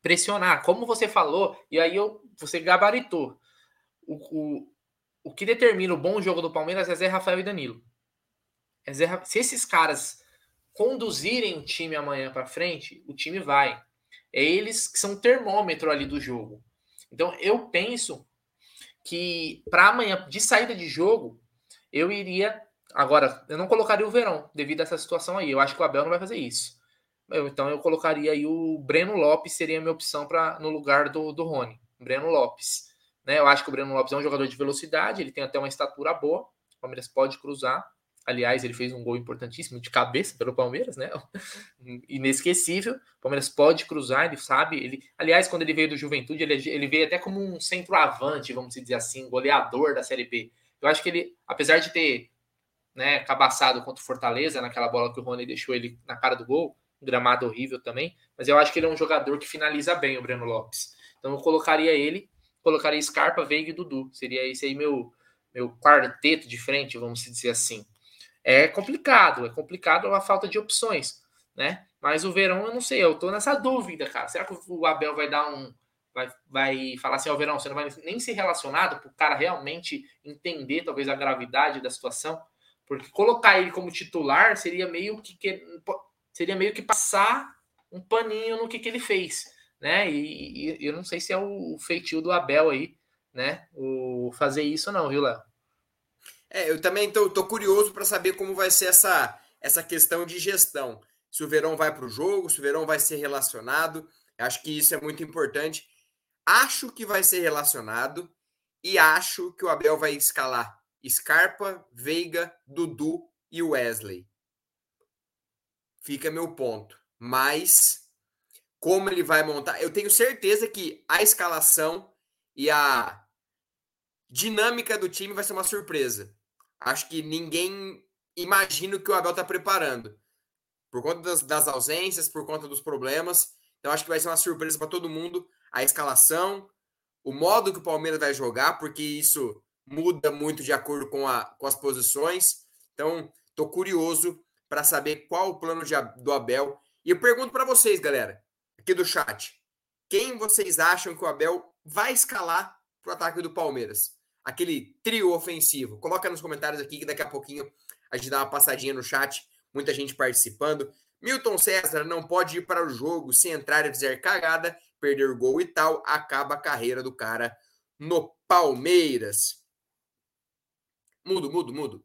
pressionar, como você falou, e aí eu, você gabaritou. O, o, o que determina o bom jogo do Palmeiras é Zé Rafael e Danilo. É Zé, se esses caras conduzirem o time amanhã para frente, o time vai. É eles que são o termômetro ali do jogo. Então eu penso que para amanhã, de saída de jogo, eu iria. Agora, eu não colocaria o Verão devido a essa situação aí. Eu acho que o Abel não vai fazer isso. Eu, então eu colocaria aí o Breno Lopes, seria a minha opção para no lugar do, do Rony. Breno Lopes. Né? Eu acho que o Breno Lopes é um jogador de velocidade, ele tem até uma estatura boa. O Palmeiras pode cruzar. Aliás, ele fez um gol importantíssimo de cabeça pelo Palmeiras, né? Inesquecível. O Palmeiras pode cruzar, ele sabe. Ele, aliás, quando ele veio do Juventude, ele, ele veio até como um centroavante, vamos dizer assim, goleador da Série B. Eu acho que ele, apesar de ter né, cabaçado contra o Fortaleza, naquela bola que o Rony deixou ele na cara do gol, um gramado horrível também, mas eu acho que ele é um jogador que finaliza bem, o Breno Lopes. Então eu colocaria ele, colocaria Scarpa, Veiga e Dudu. Seria esse aí meu, meu quarteto de frente, vamos dizer assim é complicado, é complicado a falta de opções, né? Mas o Verão, eu não sei, eu tô nessa dúvida, cara. Será que o Abel vai dar um. Vai, vai falar assim, ó, oh, Verão, você não vai nem ser relacionado para o cara realmente entender, talvez, a gravidade da situação? Porque colocar ele como titular seria meio que, que seria meio que passar um paninho no que, que ele fez, né? E, e eu não sei se é o feitio do Abel aí, né? O fazer isso não, viu, Léo? É, eu também estou curioso para saber como vai ser essa, essa questão de gestão. Se o Verão vai para o jogo, se o Verão vai ser relacionado. Acho que isso é muito importante. Acho que vai ser relacionado e acho que o Abel vai escalar Scarpa, Veiga, Dudu e Wesley. Fica meu ponto. Mas como ele vai montar, eu tenho certeza que a escalação e a dinâmica do time vai ser uma surpresa acho que ninguém imagina o que o Abel está preparando. Por conta das, das, ausências, por conta dos problemas. Então, acho que vai ser uma surpresa para todo mundo a escalação, o modo que o Palmeiras vai jogar, porque isso muda muito de acordo com, a, com as posições. Então, estou curioso para saber qual o plano de, do Abel. E eu pergunto para vocês, galera, aqui do chat: quem vocês acham que o Abel vai escalar para o ataque do Palmeiras? aquele trio ofensivo? Coloca nos comentários aqui que daqui a pouquinho a gente dá uma passadinha no chat, muita gente participando. Milton César não pode ir para o jogo se entrar e fizer cagada, perder gol e tal, acaba a carreira do cara no Palmeiras. Mudo, mudo, mudo.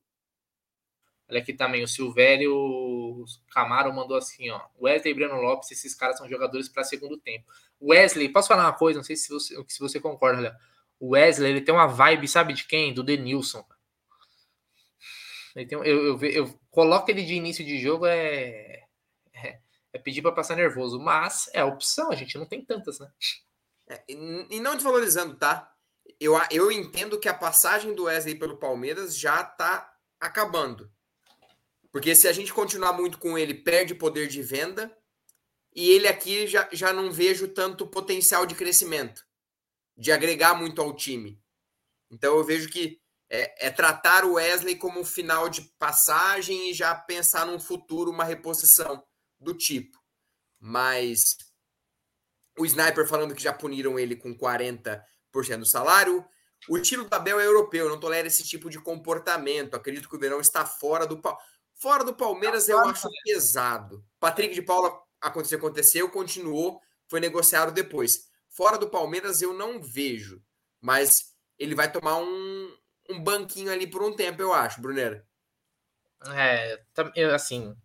Olha aqui também, o Silvério Camaro mandou assim, ó. Wesley e Breno Lopes, esses caras são jogadores para segundo tempo. Wesley, posso falar uma coisa? Não sei se você, se você concorda, Léo. O Wesley, ele tem uma vibe, sabe de quem? Do Denilson. Ele tem, eu, eu, eu, coloco ele de início de jogo é, é, pedir para passar nervoso, mas é a opção, a gente não tem tantas, né? É, e não desvalorizando, tá? Eu, eu entendo que a passagem do Wesley pelo Palmeiras já tá acabando. Porque se a gente continuar muito com ele, perde poder de venda. E ele aqui já, já não vejo tanto potencial de crescimento de agregar muito ao time. Então eu vejo que é, é, tratar o Wesley como um final de passagem e já pensar num futuro, uma reposição do tipo. Mas o Sniper falando que já puniram ele com 40% do salário. O tiro da Bel é europeu, não tolera esse tipo de comportamento. Acredito que o Verão está fora do fora do Palmeiras, eu acho pesado. Patrick de Paula aconteceu, aconteceu, continuou, foi negociado depois. Fora do Palmeiras eu não vejo, mas ele vai tomar um, um banquinho ali por um tempo, eu acho, Brunera. É, assim,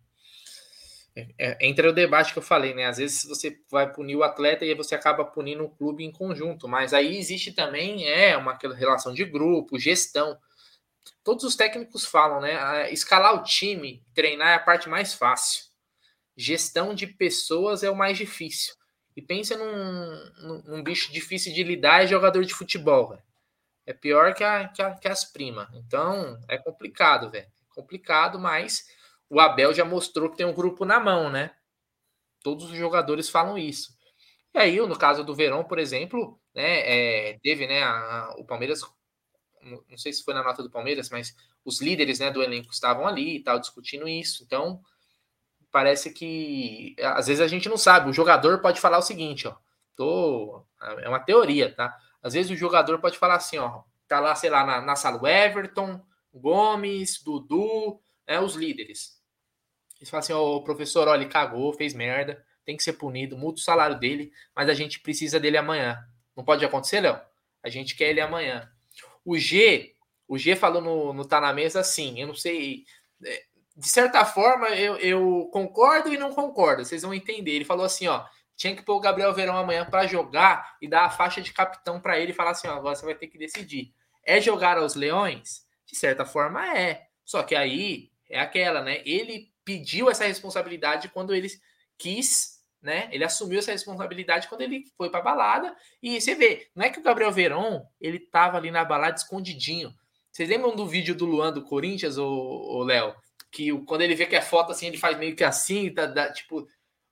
é, é, entra o debate que eu falei, né? Às vezes você vai punir o atleta e você acaba punindo o clube em conjunto, mas aí existe também é uma relação de grupo, gestão. Todos os técnicos falam, né? Escalar o time, treinar é a parte mais fácil. Gestão de pessoas é o mais difícil. E pensa num, num, num bicho difícil de lidar é jogador de futebol, velho. É pior que, a, que, a, que as primas. Então, é complicado, velho. É complicado, mas o Abel já mostrou que tem um grupo na mão, né? Todos os jogadores falam isso. E aí, no caso do Verão, por exemplo, né, é, teve, né, a, o Palmeiras, não sei se foi na nota do Palmeiras, mas os líderes, né, do elenco estavam ali e tal, discutindo isso. Então, parece que às vezes a gente não sabe. O jogador pode falar o seguinte, ó. Tô, é uma teoria, tá? Às vezes o jogador pode falar assim, ó, tá lá, sei lá, na, na sala o Everton, Gomes, Dudu, né, os líderes. Eles falam assim: o professor, olha, ele cagou, fez merda, tem que ser punido, multa o salário dele, mas a gente precisa dele amanhã. Não pode acontecer, Léo? A gente quer ele amanhã. O G, o G falou no, no Tá na Mesa assim, eu não sei. É, de certa forma, eu, eu concordo e não concordo, vocês vão entender. Ele falou assim: ó, tinha que pôr o Gabriel Verão amanhã para jogar e dar a faixa de capitão para ele e falar assim: ó, agora você vai ter que decidir. É jogar aos leões? De certa forma é. Só que aí é aquela, né? Ele pediu essa responsabilidade quando ele quis, né? Ele assumiu essa responsabilidade quando ele foi para balada. E você vê, não é que o Gabriel Verón, ele tava ali na balada escondidinho. Vocês lembram do vídeo do Luan do Corinthians, o Léo? Que quando ele vê que é foto assim, ele faz meio que assim, tá, tá, tipo,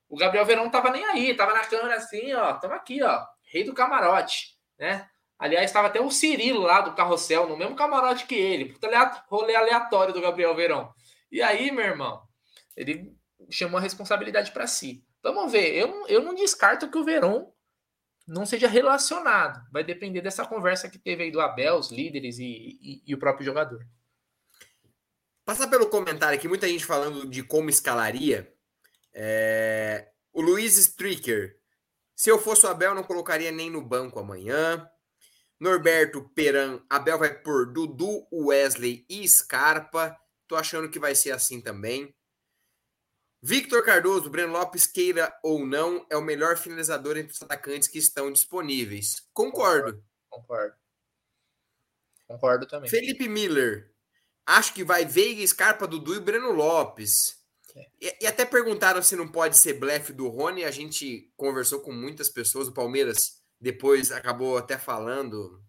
o Gabriel Verão tava nem aí, tava na câmera assim, ó, tamo aqui, ó, rei do camarote, né? Aliás, estava até o Cirilo lá do Carrossel, no mesmo camarote que ele. Puta rolê aleatório do Gabriel Verão. E aí, meu irmão, ele chamou a responsabilidade para si. Vamos ver, eu, eu não descarto que o Verón não seja relacionado. Vai depender dessa conversa que teve aí do Abel, os líderes e, e, e o próprio jogador. Passar pelo comentário aqui, muita gente falando de como escalaria. É... O Luiz Stricker. Se eu fosse o Abel, não colocaria nem no banco amanhã. Norberto Peran, Abel vai por Dudu, Wesley e Scarpa. Tô achando que vai ser assim também. Victor Cardoso, Breno Lopes, queira ou não, é o melhor finalizador entre os atacantes que estão disponíveis. Concordo. Concordo. Concordo também. Felipe Miller, acho que vai Veiga, Scarpa, Dudu e Breno Lopes. É. E, e, até perguntaram se não pode ser blefe do Rony. A gente conversou com muitas pessoas. O Palmeiras depois acabou até falando,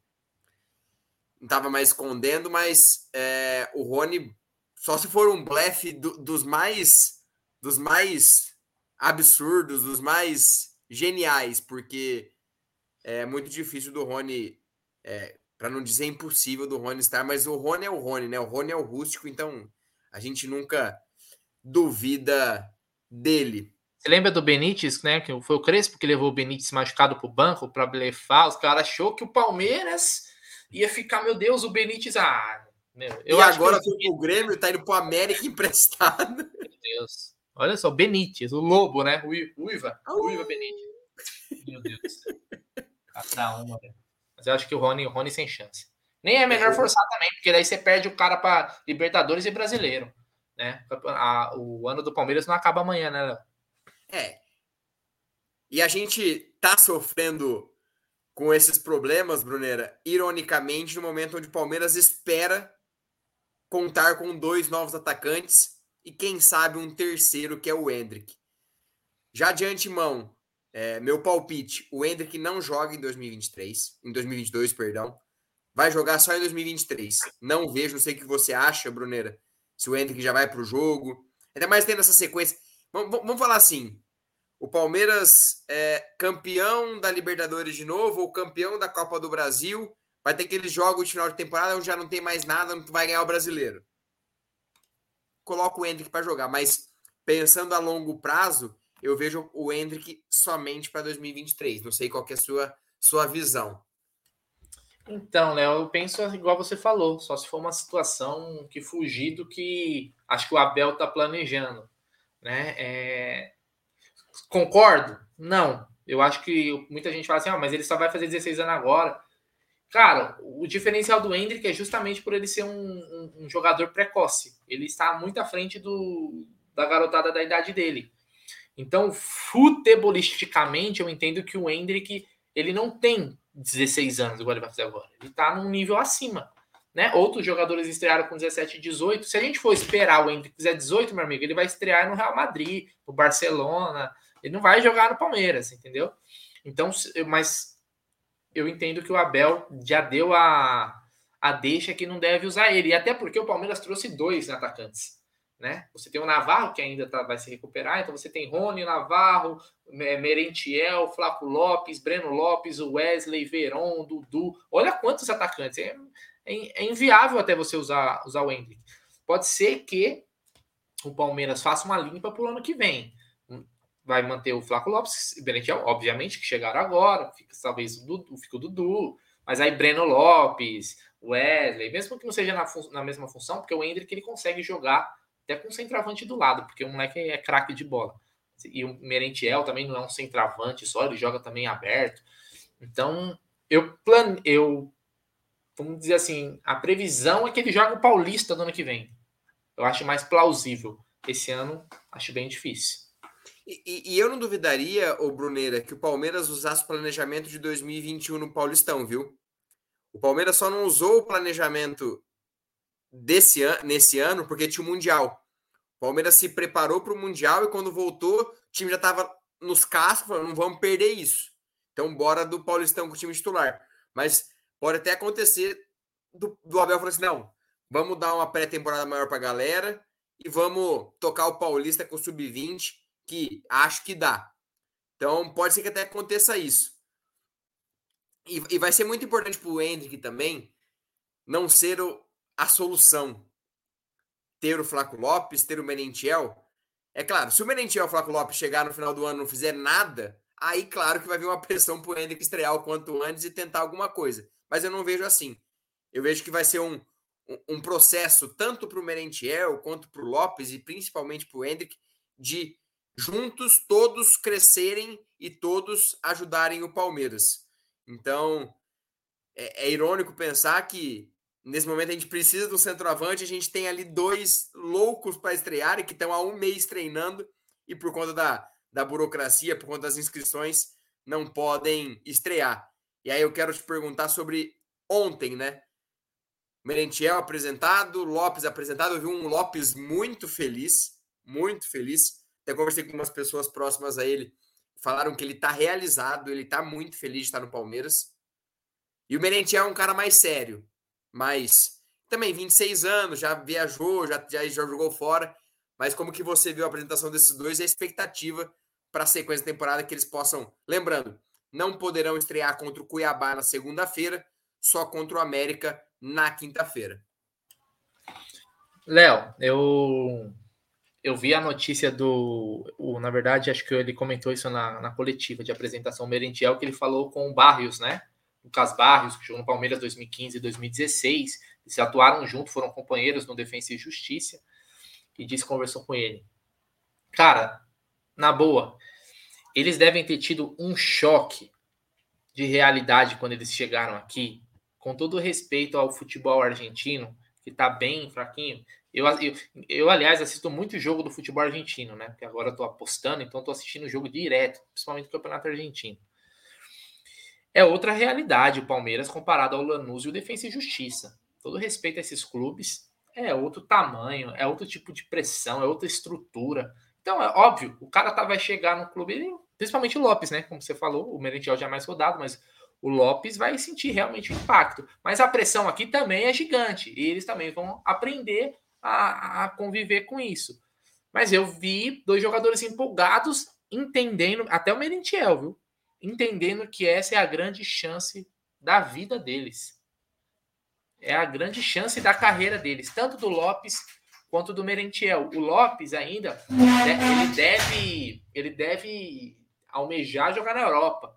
não estava mais escondendo, mas é, o Rony, só se for um blefe do, dos mais dos mais absurdos, dos mais geniais, porque é muito difícil do Rony, é, para não dizer impossível do Rony estar, mas o Rony é o Rony, né? O Rony é o rústico, então a gente nunca duvida dele. Você lembra do Benítez, né? Que foi o Crespo que levou o Benítez machucado para o banco para blefar. Os caras achou que o Palmeiras ia ficar, meu Deus, o Benítez. Ah, meu, eu e agora que... pro Grêmio, tá indo pro América emprestado. Meu Deus. Olha só, Benítez, o Lobo, né? Uiva. Uiva Benítez. Meu Deus. Cada uma, velho. Mas eu acho que o Rony, o Rony sem chance. Nem é melhor é, forçar também, porque daí você perde o cara para Libertadores e Brasileiro. Né? A, o ano do Palmeiras não acaba amanhã, né, Léo? É. E a gente tá sofrendo com esses problemas, Brunera, ironicamente, no momento onde o Palmeiras espera contar com dois novos atacantes e quem sabe um terceiro, que é o Hendrick. Já de antemão, é, meu palpite, o Hendrick não joga em 2023, em 2022, perdão. Vai jogar só em 2023. Não vejo, não sei o que você acha, Brunera, se o Hendrick já vai para o jogo. Ainda mais tendo essa sequência. Vamos, vamos falar assim, o Palmeiras é campeão da Libertadores de novo, ou campeão da Copa do Brasil, vai ter aqueles jogos de final de temporada onde já não tem mais nada, não vai ganhar o brasileiro. Coloca o Hendrick para jogar, mas pensando a longo prazo, eu vejo o Hendrick somente para 2023. Não sei qual é a sua, sua visão. Então, Léo, eu penso igual você falou, só se for uma situação que fugir do que acho que o Abel está planejando. Né? É, Concordo? Não. Eu acho que muita gente fala assim, ah, mas ele só vai fazer 16 anos agora. Cara, o diferencial do Hendrick é justamente por ele ser um, um, um, jogador precoce. Ele está muito à frente do, da garotada da idade dele. Então, futebolisticamente, eu entendo que o Hendrick ele não tem 16 anos, igual ele vai fazer agora. Ele está num nível acima. Né? Outros jogadores estrearam com 17 e 18. Se a gente for esperar o Hendrick fizer 18, meu amigo, ele vai estrear no Real Madrid, no Barcelona, ele não vai jogar no Palmeiras, entendeu? Então, mas eu entendo que o Abel já deu a, a deixa que não deve usar ele. E até porque o Palmeiras trouxe dois atacantes. Né? Você tem o Navarro, que ainda tá, vai se recuperar, então você tem Rony, Navarro, Merentiel, Flaco Lopes, Breno Lopes, Wesley, Veron, Dudu. Olha quantos atacantes. É, é, é inviável até você usar, usar o Hendrick. Pode ser que o Palmeiras faça uma limpa para o ano que vem vai manter o Flaco Lopes Benetiel, obviamente, que chegaram agora, fica talvez o Dudu, fica o Dudu, mas aí Breno Lopes, Wesley, mesmo que não seja na, na mesma função, porque o Hendrick ele consegue jogar até com o centroavante do lado, porque o moleque é craque de bola. E o Merentiel também não é um centroavante só, ele joga também aberto. Então, eu plane... eu vamos dizer assim, a previsão é que ele joga o Paulista no ano que vem. Eu acho mais plausível. Esse ano, acho bem difícil. E, e, eu não duvidaria, o Bruneira, que o Palmeiras usasse o planejamento de 2021 no Paulistão, viu? O Palmeiras só não usou o planejamento desse an nesse ano porque tinha o Mundial. O Palmeiras se preparou para o Mundial e quando voltou, o time já estava nos cascos, falando, não vamos perder isso. Então, bora do Paulistão com o time titular. Mas pode até acontecer do, do Abel falar assim: não, vamos dar uma pré-temporada maior para a galera e vamos tocar o Paulista com o Sub-20 que acho que dá. Então, pode ser que até aconteça isso. E, e vai ser muito importante para o Hendrick também não ser o, a solução. Ter o Flaco Lopes, ter o Menentiel. É claro, se o Menentiel e o Flaco Lopes chegar no final do ano e não fizer nada, aí claro que vai vir uma pressão para o Hendrick estrear o quanto antes e tentar alguma coisa. Mas eu não vejo assim. Eu vejo que vai ser um, um, um processo tanto para o Merentiel quanto para o Lopes e principalmente para o Hendrick de juntos todos crescerem e todos ajudarem o Palmeiras. Então, é, é irônico pensar que nesse momento a gente precisa do centroavante, a gente tem ali dois loucos para estrear e que estão há um mês treinando e por conta da, da burocracia, por conta das inscrições, não podem estrear. E aí eu quero te perguntar sobre ontem, né? Merentiel apresentado, Lopes apresentado. Eu vi um Lopes muito feliz, muito feliz. Até conversei com umas pessoas próximas a ele, falaram que ele tá realizado, ele tá muito feliz de estar no Palmeiras. E o Merentiel é um cara mais sério, mas também 26 anos, já viajou, já, já, já jogou fora. Mas como que você viu a apresentação desses dois e a expectativa para a sequência da temporada que eles possam, lembrando, não poderão estrear contra o Cuiabá na segunda-feira, só contra o América na quinta-feira. Léo, eu eu vi a notícia do. O, na verdade, acho que ele comentou isso na, na coletiva de apresentação Merentiel, que ele falou com o Barrios, né? Lucas Barrios, que jogou no Palmeiras 2015 e 2016. Eles atuaram junto, foram companheiros no Defensa e Justiça. E disse conversou com ele. Cara, na boa, eles devem ter tido um choque de realidade quando eles chegaram aqui. Com todo respeito ao futebol argentino, que tá bem fraquinho, eu, eu, eu, aliás, assisto muito jogo do futebol argentino, né? Porque agora eu tô apostando, então tô assistindo o jogo direto, principalmente o Campeonato Argentino. É outra realidade o Palmeiras comparado ao Lanús e o Defensa e Justiça. Todo respeito a esses clubes, é outro tamanho, é outro tipo de pressão, é outra estrutura. Então, é óbvio, o cara tá, vai chegar no clube, principalmente o Lopes, né? Como você falou, o Merentiel já é mais rodado, mas o Lopes vai sentir realmente o impacto. Mas a pressão aqui também é gigante. E eles também vão aprender a, a conviver com isso. Mas eu vi dois jogadores empolgados, entendendo, até o Merentiel, viu? Entendendo que essa é a grande chance da vida deles. É a grande chance da carreira deles, tanto do Lopes quanto do Merentiel. O Lopes ainda, né, ele deve, ele deve almejar jogar na Europa.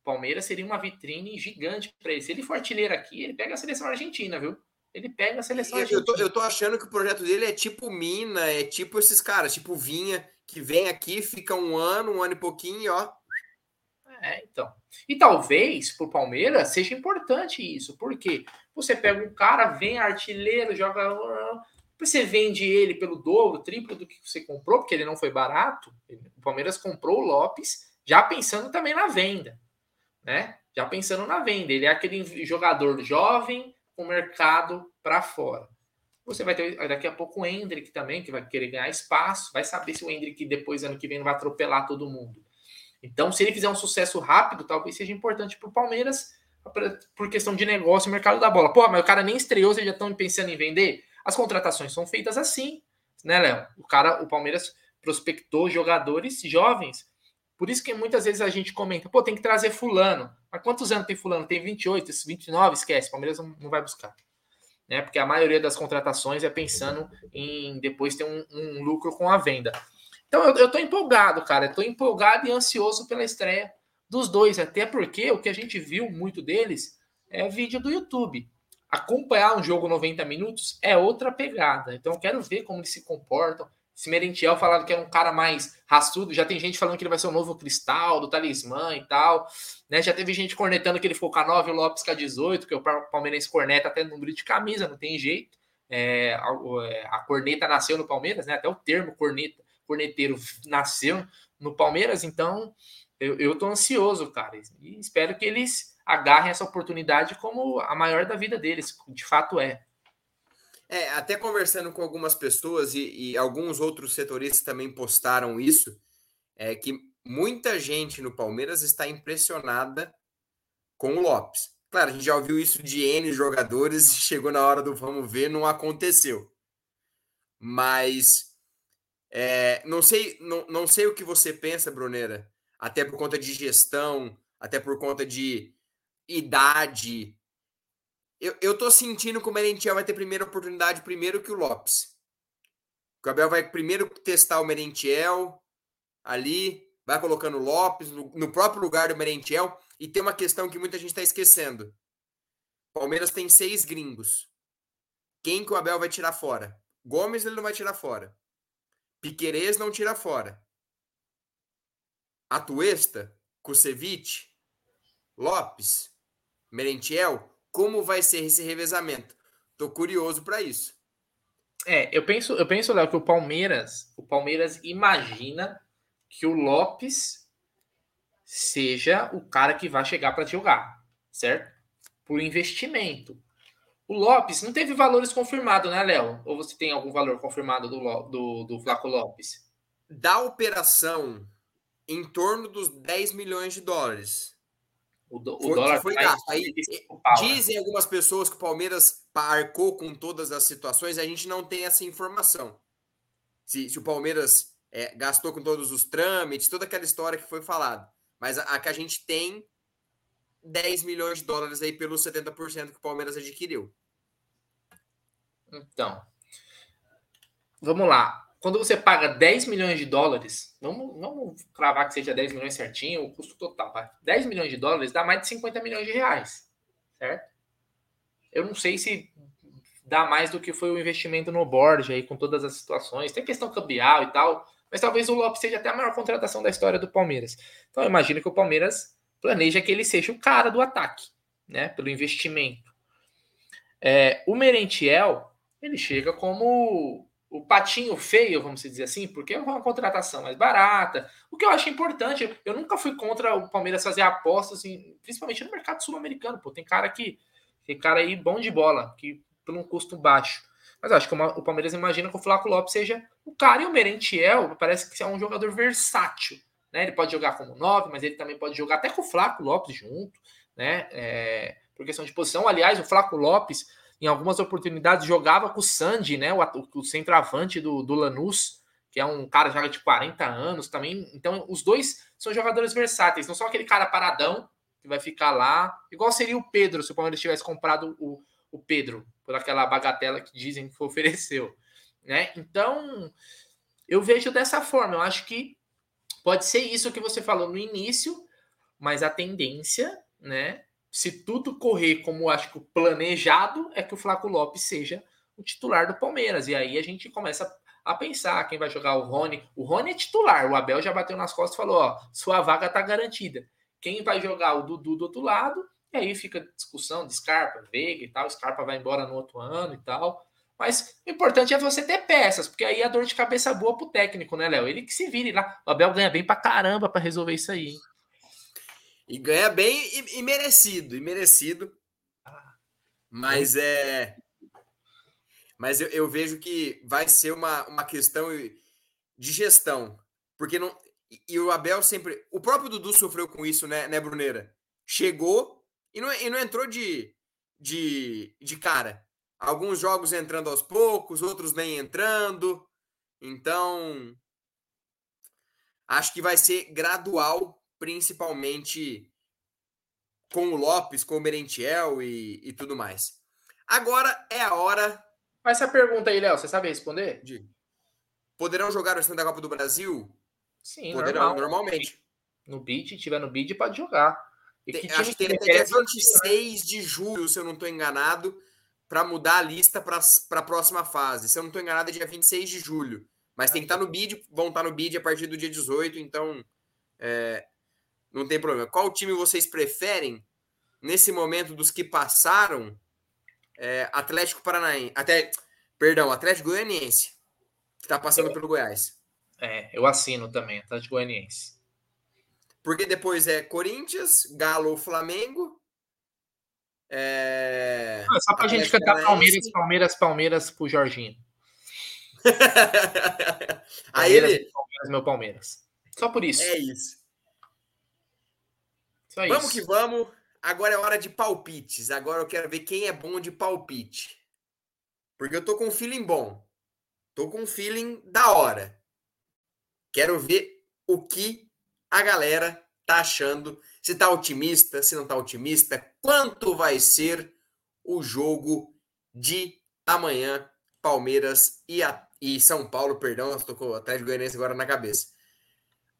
O Palmeiras seria uma vitrine gigante para ele. Se ele for artilheiro aqui, ele pega a seleção argentina, viu? Ele pega a seleção eu, eu, tô, eu tô achando que o projeto dele é tipo Mina, é tipo esses caras, tipo Vinha, que vem aqui, fica um ano, um ano e pouquinho, ó. É, então. E talvez pro Palmeiras seja importante isso, porque você pega um cara, vem artilheiro, joga. Você vende ele pelo dobro, triplo do que você comprou, porque ele não foi barato. O Palmeiras comprou o Lopes já pensando também na venda, né? Já pensando na venda. Ele é aquele jogador jovem, o mercado para fora. Você vai ter daqui a pouco o Hendrick também, que vai querer ganhar espaço, vai saber se o Hendrick depois, ano que vem, não vai atropelar todo mundo. Então, se ele fizer um sucesso rápido, talvez seja importante para o Palmeiras, por questão de negócio e mercado da bola. Pô, mas o cara nem estreou, vocês já estão pensando em vender? As contratações são feitas assim, né, Léo? O cara, o Palmeiras prospectou jogadores jovens por isso que muitas vezes a gente comenta, pô, tem que trazer fulano. Mas quantos anos tem fulano? Tem 28, 29, esquece, Palmeiras não vai buscar. Né? Porque a maioria das contratações é pensando em depois ter um, um lucro com a venda. Então eu, eu tô empolgado, cara. Eu tô empolgado e ansioso pela estreia dos dois, até porque o que a gente viu muito deles é vídeo do YouTube. acompanhar um jogo 90 minutos é outra pegada. Então eu quero ver como eles se comportam. Se Merentiel falado que era um cara mais raçudo, já tem gente falando que ele vai ser o novo Cristal, do Talismã e tal. Né? Já teve gente cornetando que ele ficou com a 9 e o Lopes com a 18, que o Palmeirense corneta até número de camisa, não tem jeito. É, a, é, a, corneta nasceu no Palmeiras, né? Até o termo corneta, corneteiro nasceu no Palmeiras, então eu, eu tô ansioso, cara. E espero que eles agarrem essa oportunidade como a maior da vida deles, de fato é. É, até conversando com algumas pessoas e, e alguns outros setoristas também postaram isso, é que muita gente no Palmeiras está impressionada com o Lopes. Claro, a gente já ouviu isso de N jogadores e chegou na hora do vamos ver, não aconteceu. Mas é, não sei, não, não sei o que você pensa, Bruneira, até por conta de gestão, até por conta de idade, eu, eu tô sentindo que o Merentiel vai ter primeira oportunidade primeiro que o Lopes. O Gabriel vai primeiro testar o Merentiel ali, vai colocando o Lopes no, no próprio lugar do Merentiel. E tem uma questão que muita gente está esquecendo. Palmeiras tem seis gringos. Quem que o Abel vai tirar fora? Gomes ele não vai tirar fora. Piquerez não tira fora. Atuesta, Kusevich, Lopes, Merentiel, como vai ser esse revezamento. Tô curioso para isso. É, eu penso, eu penso, Léo, que o Palmeiras, o Palmeiras imagina que o Lopes seja o cara que vai chegar para jogar, certo? Por investimento. O Lopes não teve valores confirmados, né, Léo? Ou você tem algum valor confirmado do, do, do Flaco Lopes? Da operação, em torno dos 10 milhões de dólares. O, do, o foi, dólar foi gasto. Aí, dizem algumas pessoas que o Palmeiras arcou com todas as situações, a gente não tem essa informação. Se, se o Palmeiras é, gastou com todos os trâmites, toda aquela história que foi falada. Mas a, a, que a gente tem 10 milhões de dólares aí pelos 70% que o Palmeiras adquiriu. Então, vamos lá quando você paga 10 milhões de dólares, vamos, vamos cravar que seja 10 milhões certinho, o custo total, tá? 10 milhões de dólares dá mais de 50 milhões de reais, certo? Eu não sei se dá mais do que foi o investimento no board aí com todas as situações. Tem questão cambial e tal, mas talvez o Lopes seja até a maior contratação da história do Palmeiras. Então eu imagino que o Palmeiras planeja que ele seja o cara do ataque, né? Pelo investimento. É, o Merentiel, ele chega como o patinho feio, vamos dizer assim, porque é uma contratação mais barata. O que eu acho importante, eu nunca fui contra o Palmeiras fazer apostas, assim, principalmente no mercado sul-americano. Pô, tem cara que tem cara aí bom de bola, que por um custo baixo. Mas acho que o Palmeiras imagina que o Flaco Lopes seja o cara e o Merentiel parece que é um jogador versátil. Né? Ele pode jogar como nove, mas ele também pode jogar até com o Flaco Lopes junto, né? É, por questão de posição. Aliás, o Flaco Lopes em algumas oportunidades jogava com o Sandy, né? O, o centroavante do, do Lanús, que é um cara já de 40 anos também. Então, os dois são jogadores versáteis, não só aquele cara paradão que vai ficar lá. Igual seria o Pedro, se o Palmeiras tivesse comprado o, o Pedro, por aquela bagatela que dizem que ofereceu. Né? Então, eu vejo dessa forma. Eu acho que pode ser isso que você falou no início, mas a tendência, né, se tudo correr como acho que o planejado, é que o Flaco Lopes seja o titular do Palmeiras. E aí a gente começa a pensar quem vai jogar o Rony. O Rony é titular, o Abel já bateu nas costas e falou: ó, sua vaga tá garantida. Quem vai jogar o Dudu do outro lado? E aí fica discussão de Scarpa, Veiga e tal. Scarpa vai embora no outro ano e tal. Mas o importante é você ter peças, porque aí a dor de cabeça boa pro técnico, né, Léo? Ele que se vire lá. O Abel ganha bem pra caramba pra resolver isso aí. Hein? E ganha bem e, e merecido, e merecido. Mas é. Mas eu, eu, vejo que vai ser uma, uma questão de gestão. Porque não. E, o Abel sempre. O próprio Dudu sofreu com isso, né, né Bruneira? Chegou e não, e não entrou de, de, de cara. Alguns jogos entrando aos poucos, outros nem entrando. Então. Acho que vai ser gradual principalmente com o Lopes, com o Merentiel e, e tudo mais. Agora é a hora. Mas essa pergunta aí, Léo, você sabe responder? De... Poderão jogar o da Copa do Brasil? Sim, Poderão, normal. normalmente. No bid, tiver no bid, pode jogar. Tem, acho que tem até dia 26 de julho, se eu não estou enganado, para mudar a lista para a próxima fase. Se eu não estou enganado, é dia 26 de julho. Mas tem que estar tá no bid, vão estar tá no bid a partir do dia 18, então é, não tem problema. Qual time vocês preferem nesse momento dos que passaram? É, Atlético Paranaense, até, perdão, Atlético Goianiense, que está passando pelo Goiás. É, eu assino também, Atlético Goianiense. Porque depois é Corinthians, Galo ou Flamengo. É... Não, é só pra Atlético gente cantar Palmeiras, Palmeiras, Palmeiras pro Jorginho. Aí ele. Palmeiras, meu Palmeiras. Só por isso. É isso. Só vamos isso. que vamos. Agora é hora de palpites. Agora eu quero ver quem é bom de palpite. Porque eu tô com um feeling bom. Tô com um feeling da hora. Quero ver o que a galera tá achando. Se tá otimista, se não tá otimista. Quanto vai ser o jogo de amanhã. Palmeiras e, a, e São Paulo, perdão, nós tocou atrás de Goianiense agora na cabeça.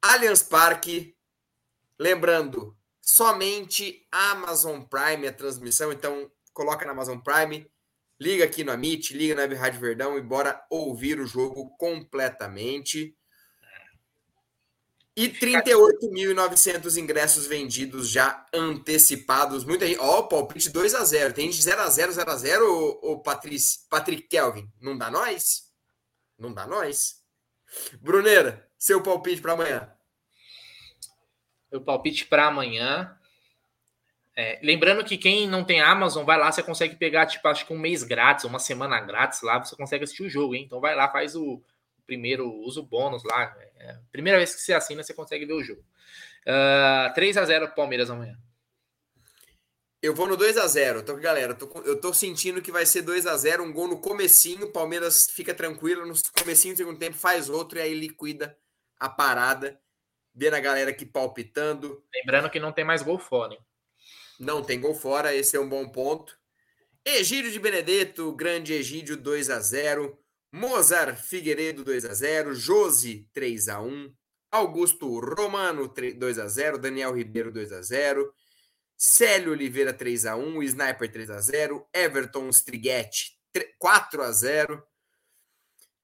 Allianz Parque, lembrando, somente Amazon Prime a transmissão, então coloca na Amazon Prime, liga aqui no Amit, liga na Rádio Verdão e bora ouvir o jogo completamente. E 38.900 ingressos vendidos já antecipados. Muita gente. Ó, oh, palpite 2 a 0 Tem gente 0x0, 0x0, ô, ô Patrick, Patrick Kelvin. Não dá nós? Não dá nós? Bruneira, seu palpite para amanhã. Meu palpite para amanhã. É, lembrando que quem não tem Amazon, vai lá, você consegue pegar, tipo, acho que um mês grátis, uma semana grátis lá, você consegue assistir o jogo, hein? Então vai lá, faz o, primeiro, usa o bônus lá. É, primeira vez que você assina, você consegue ver o jogo. Uh, ah, 3 a 0 Palmeiras amanhã. Eu vou no 2 a 0 Tô, galera, tô, eu tô sentindo que vai ser 2 a 0 um gol no comecinho, Palmeiras fica tranquilo, no comecinho do segundo tempo faz outro e aí liquida a parada. Vendo a galera aqui palpitando. Lembrando que não tem mais gol fora, hein? Não tem gol fora, esse é um bom ponto. Egídio de Benedetto, grande Egídio 2 a 0 Mozart Figueiredo 2 a 0, Josi 3 a 1, Augusto Romano 2 a 0, Daniel Ribeiro 2 a 0, Célio Oliveira 3 a 1, Sniper 3 a 0, Everton Striguete 4 a 0,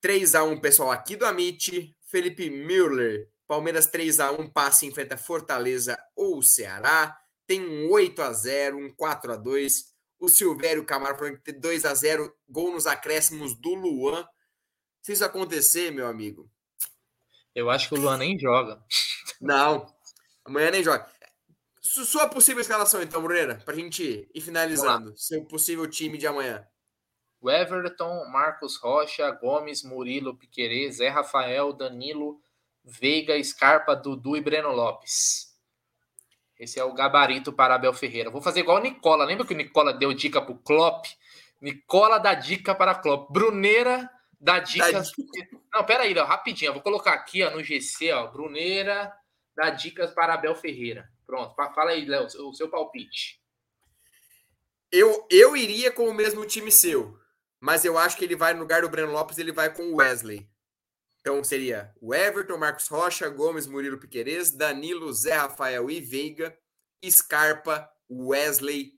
3 a 1 pessoal aqui do Amit, Felipe Müller, Palmeiras 3 a 1 passe enfrenta Fortaleza ou Ceará, tem um 8 a 0, um 4 a 2, o Silvério Camargo falando que tem 2 a 0, gol nos acréscimos do Luan. Se isso acontecer, meu amigo. Eu acho que o Luan nem joga. Não, amanhã nem joga. Sua possível escalação, então, Moreira, para a gente ir finalizando. Seu possível time de amanhã. O Everton, Marcos Rocha, Gomes, Murilo, Piquerez, Zé Rafael, Danilo, Veiga, Scarpa, Dudu e Breno Lopes. Esse é o gabarito para Abel Ferreira. Vou fazer igual o Nicola. Lembra que o Nicola deu dica para o Klopp? Nicola dá dica para Klopp. Bruneira Dá dicas. Dá... Não, pera aí, Léo, rapidinho. Eu vou colocar aqui ó, no GC, ó, Bruneira dá dicas para Abel Ferreira. Pronto, fala aí, Léo, o seu palpite. Eu, eu iria com o mesmo time seu, mas eu acho que ele vai no lugar do Breno Lopes, ele vai com o Wesley. Então seria o Everton, Marcos Rocha, Gomes, Murilo Piquerez, Danilo, Zé Rafael e Veiga, Scarpa, Wesley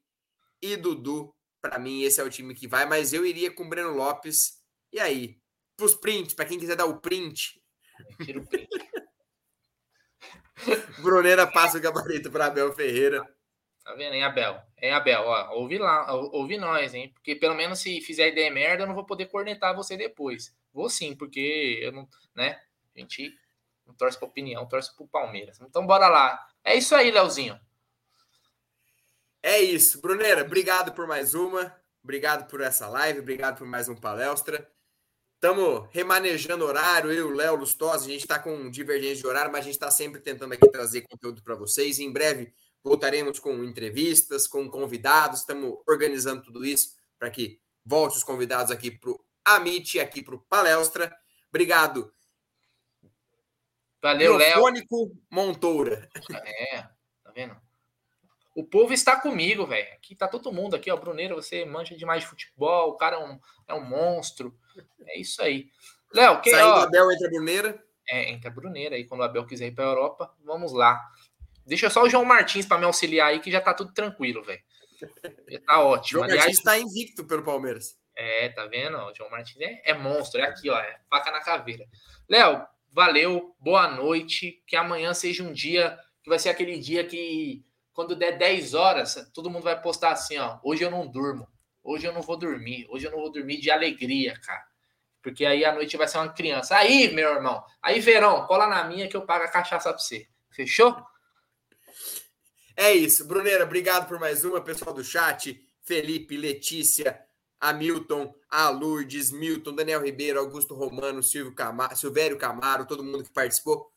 e Dudu. Para mim, esse é o time que vai, mas eu iria com o Breno Lopes e aí? Pros prints, para quem quiser dar o print. Tira o print. Bruneira passa o gabarito para Abel Ferreira. Tá vendo, hein, Abel? É, Abel, ó, ouve lá, ouve nós, hein? Porque pelo menos se fizer ideia merda, eu não vou poder cornetar você depois. Vou sim, porque eu não, né? A gente não torce pra opinião, torce pro Palmeiras. Então bora lá. É isso aí, Leozinho. É isso. Bruneira, obrigado por mais uma. Obrigado por essa live, obrigado por mais um palestra. Estamos remanejando horário, eu o Léo Lustosa, a gente está com divergência de horário, mas a gente está sempre tentando aqui trazer conteúdo para vocês. Em breve voltaremos com entrevistas, com convidados, estamos organizando tudo isso para que volte os convidados aqui para o Amit, aqui para o Palestra. Obrigado. Valeu, Léo. Montoura. É, tá vendo? O povo está comigo, velho. Aqui tá todo mundo aqui, ó. Bruneiro, você mancha demais de futebol, o cara é um, é um monstro. É isso aí. Léo, quem Saindo ó, Abel entre a Bruneira. É, entre a Bruneira aí, quando o Abel quiser ir pra Europa, vamos lá. Deixa só o João Martins para me auxiliar aí, que já tá tudo tranquilo, velho. Tá ótimo. João Aliás, Martins está invicto pelo Palmeiras. É, tá vendo? O João Martins é, é monstro. É aqui, ó. É faca na caveira. Léo, valeu. Boa noite. Que amanhã seja um dia que vai ser aquele dia que, quando der 10 horas, todo mundo vai postar assim, ó. Hoje eu não durmo. Hoje eu não vou dormir. Hoje eu não vou dormir de alegria, cara. Porque aí a noite vai ser uma criança. Aí, meu irmão. Aí, Verão, cola na minha que eu pago a cachaça pra você. Fechou? É isso. Bruneira, obrigado por mais uma. Pessoal do chat. Felipe, Letícia, Hamilton, a Lourdes, Milton, Daniel Ribeiro, Augusto Romano, Silvio Camaro, Silvério Camaro, todo mundo que participou.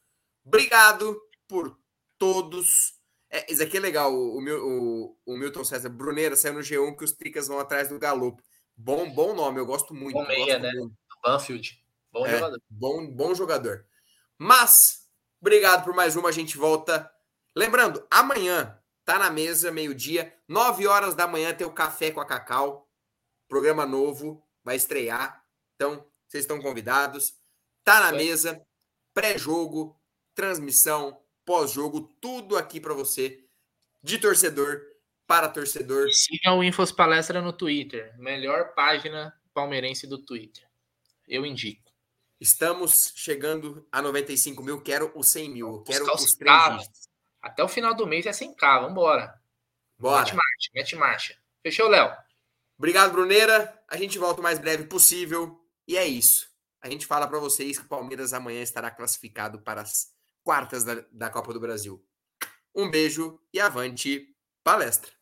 Obrigado por todos. É, isso aqui é legal. O, o, o Milton César Bruneira saiu no G1 que os Tricas vão atrás do Galo. Bom, bom nome, eu gosto muito. Bom meia, né? Muito. Banfield. Bom é, jogador. Bom, bom jogador. Mas, obrigado por mais uma. A gente volta. Lembrando, amanhã tá na mesa, meio-dia, 9 horas da manhã, tem o Café com a Cacau. Programa novo, vai estrear. Então, vocês estão convidados. Tá na mesa, pré-jogo, transmissão, pós-jogo, tudo aqui para você, de torcedor para torcedor. Siga o Infos Palestra no Twitter, melhor página palmeirense do Twitter. Eu indico. Estamos chegando a 95 mil, quero os 100 mil, quero os, os três dígitos. Até o final do mês é 100k, vambora. Bora. Mete marcha, mete marcha. Fechou, Léo? Obrigado, Bruneira. A gente volta o mais breve possível. E é isso. A gente fala para vocês que o Palmeiras amanhã estará classificado para as quartas da, da Copa do Brasil. Um beijo e avante palestra.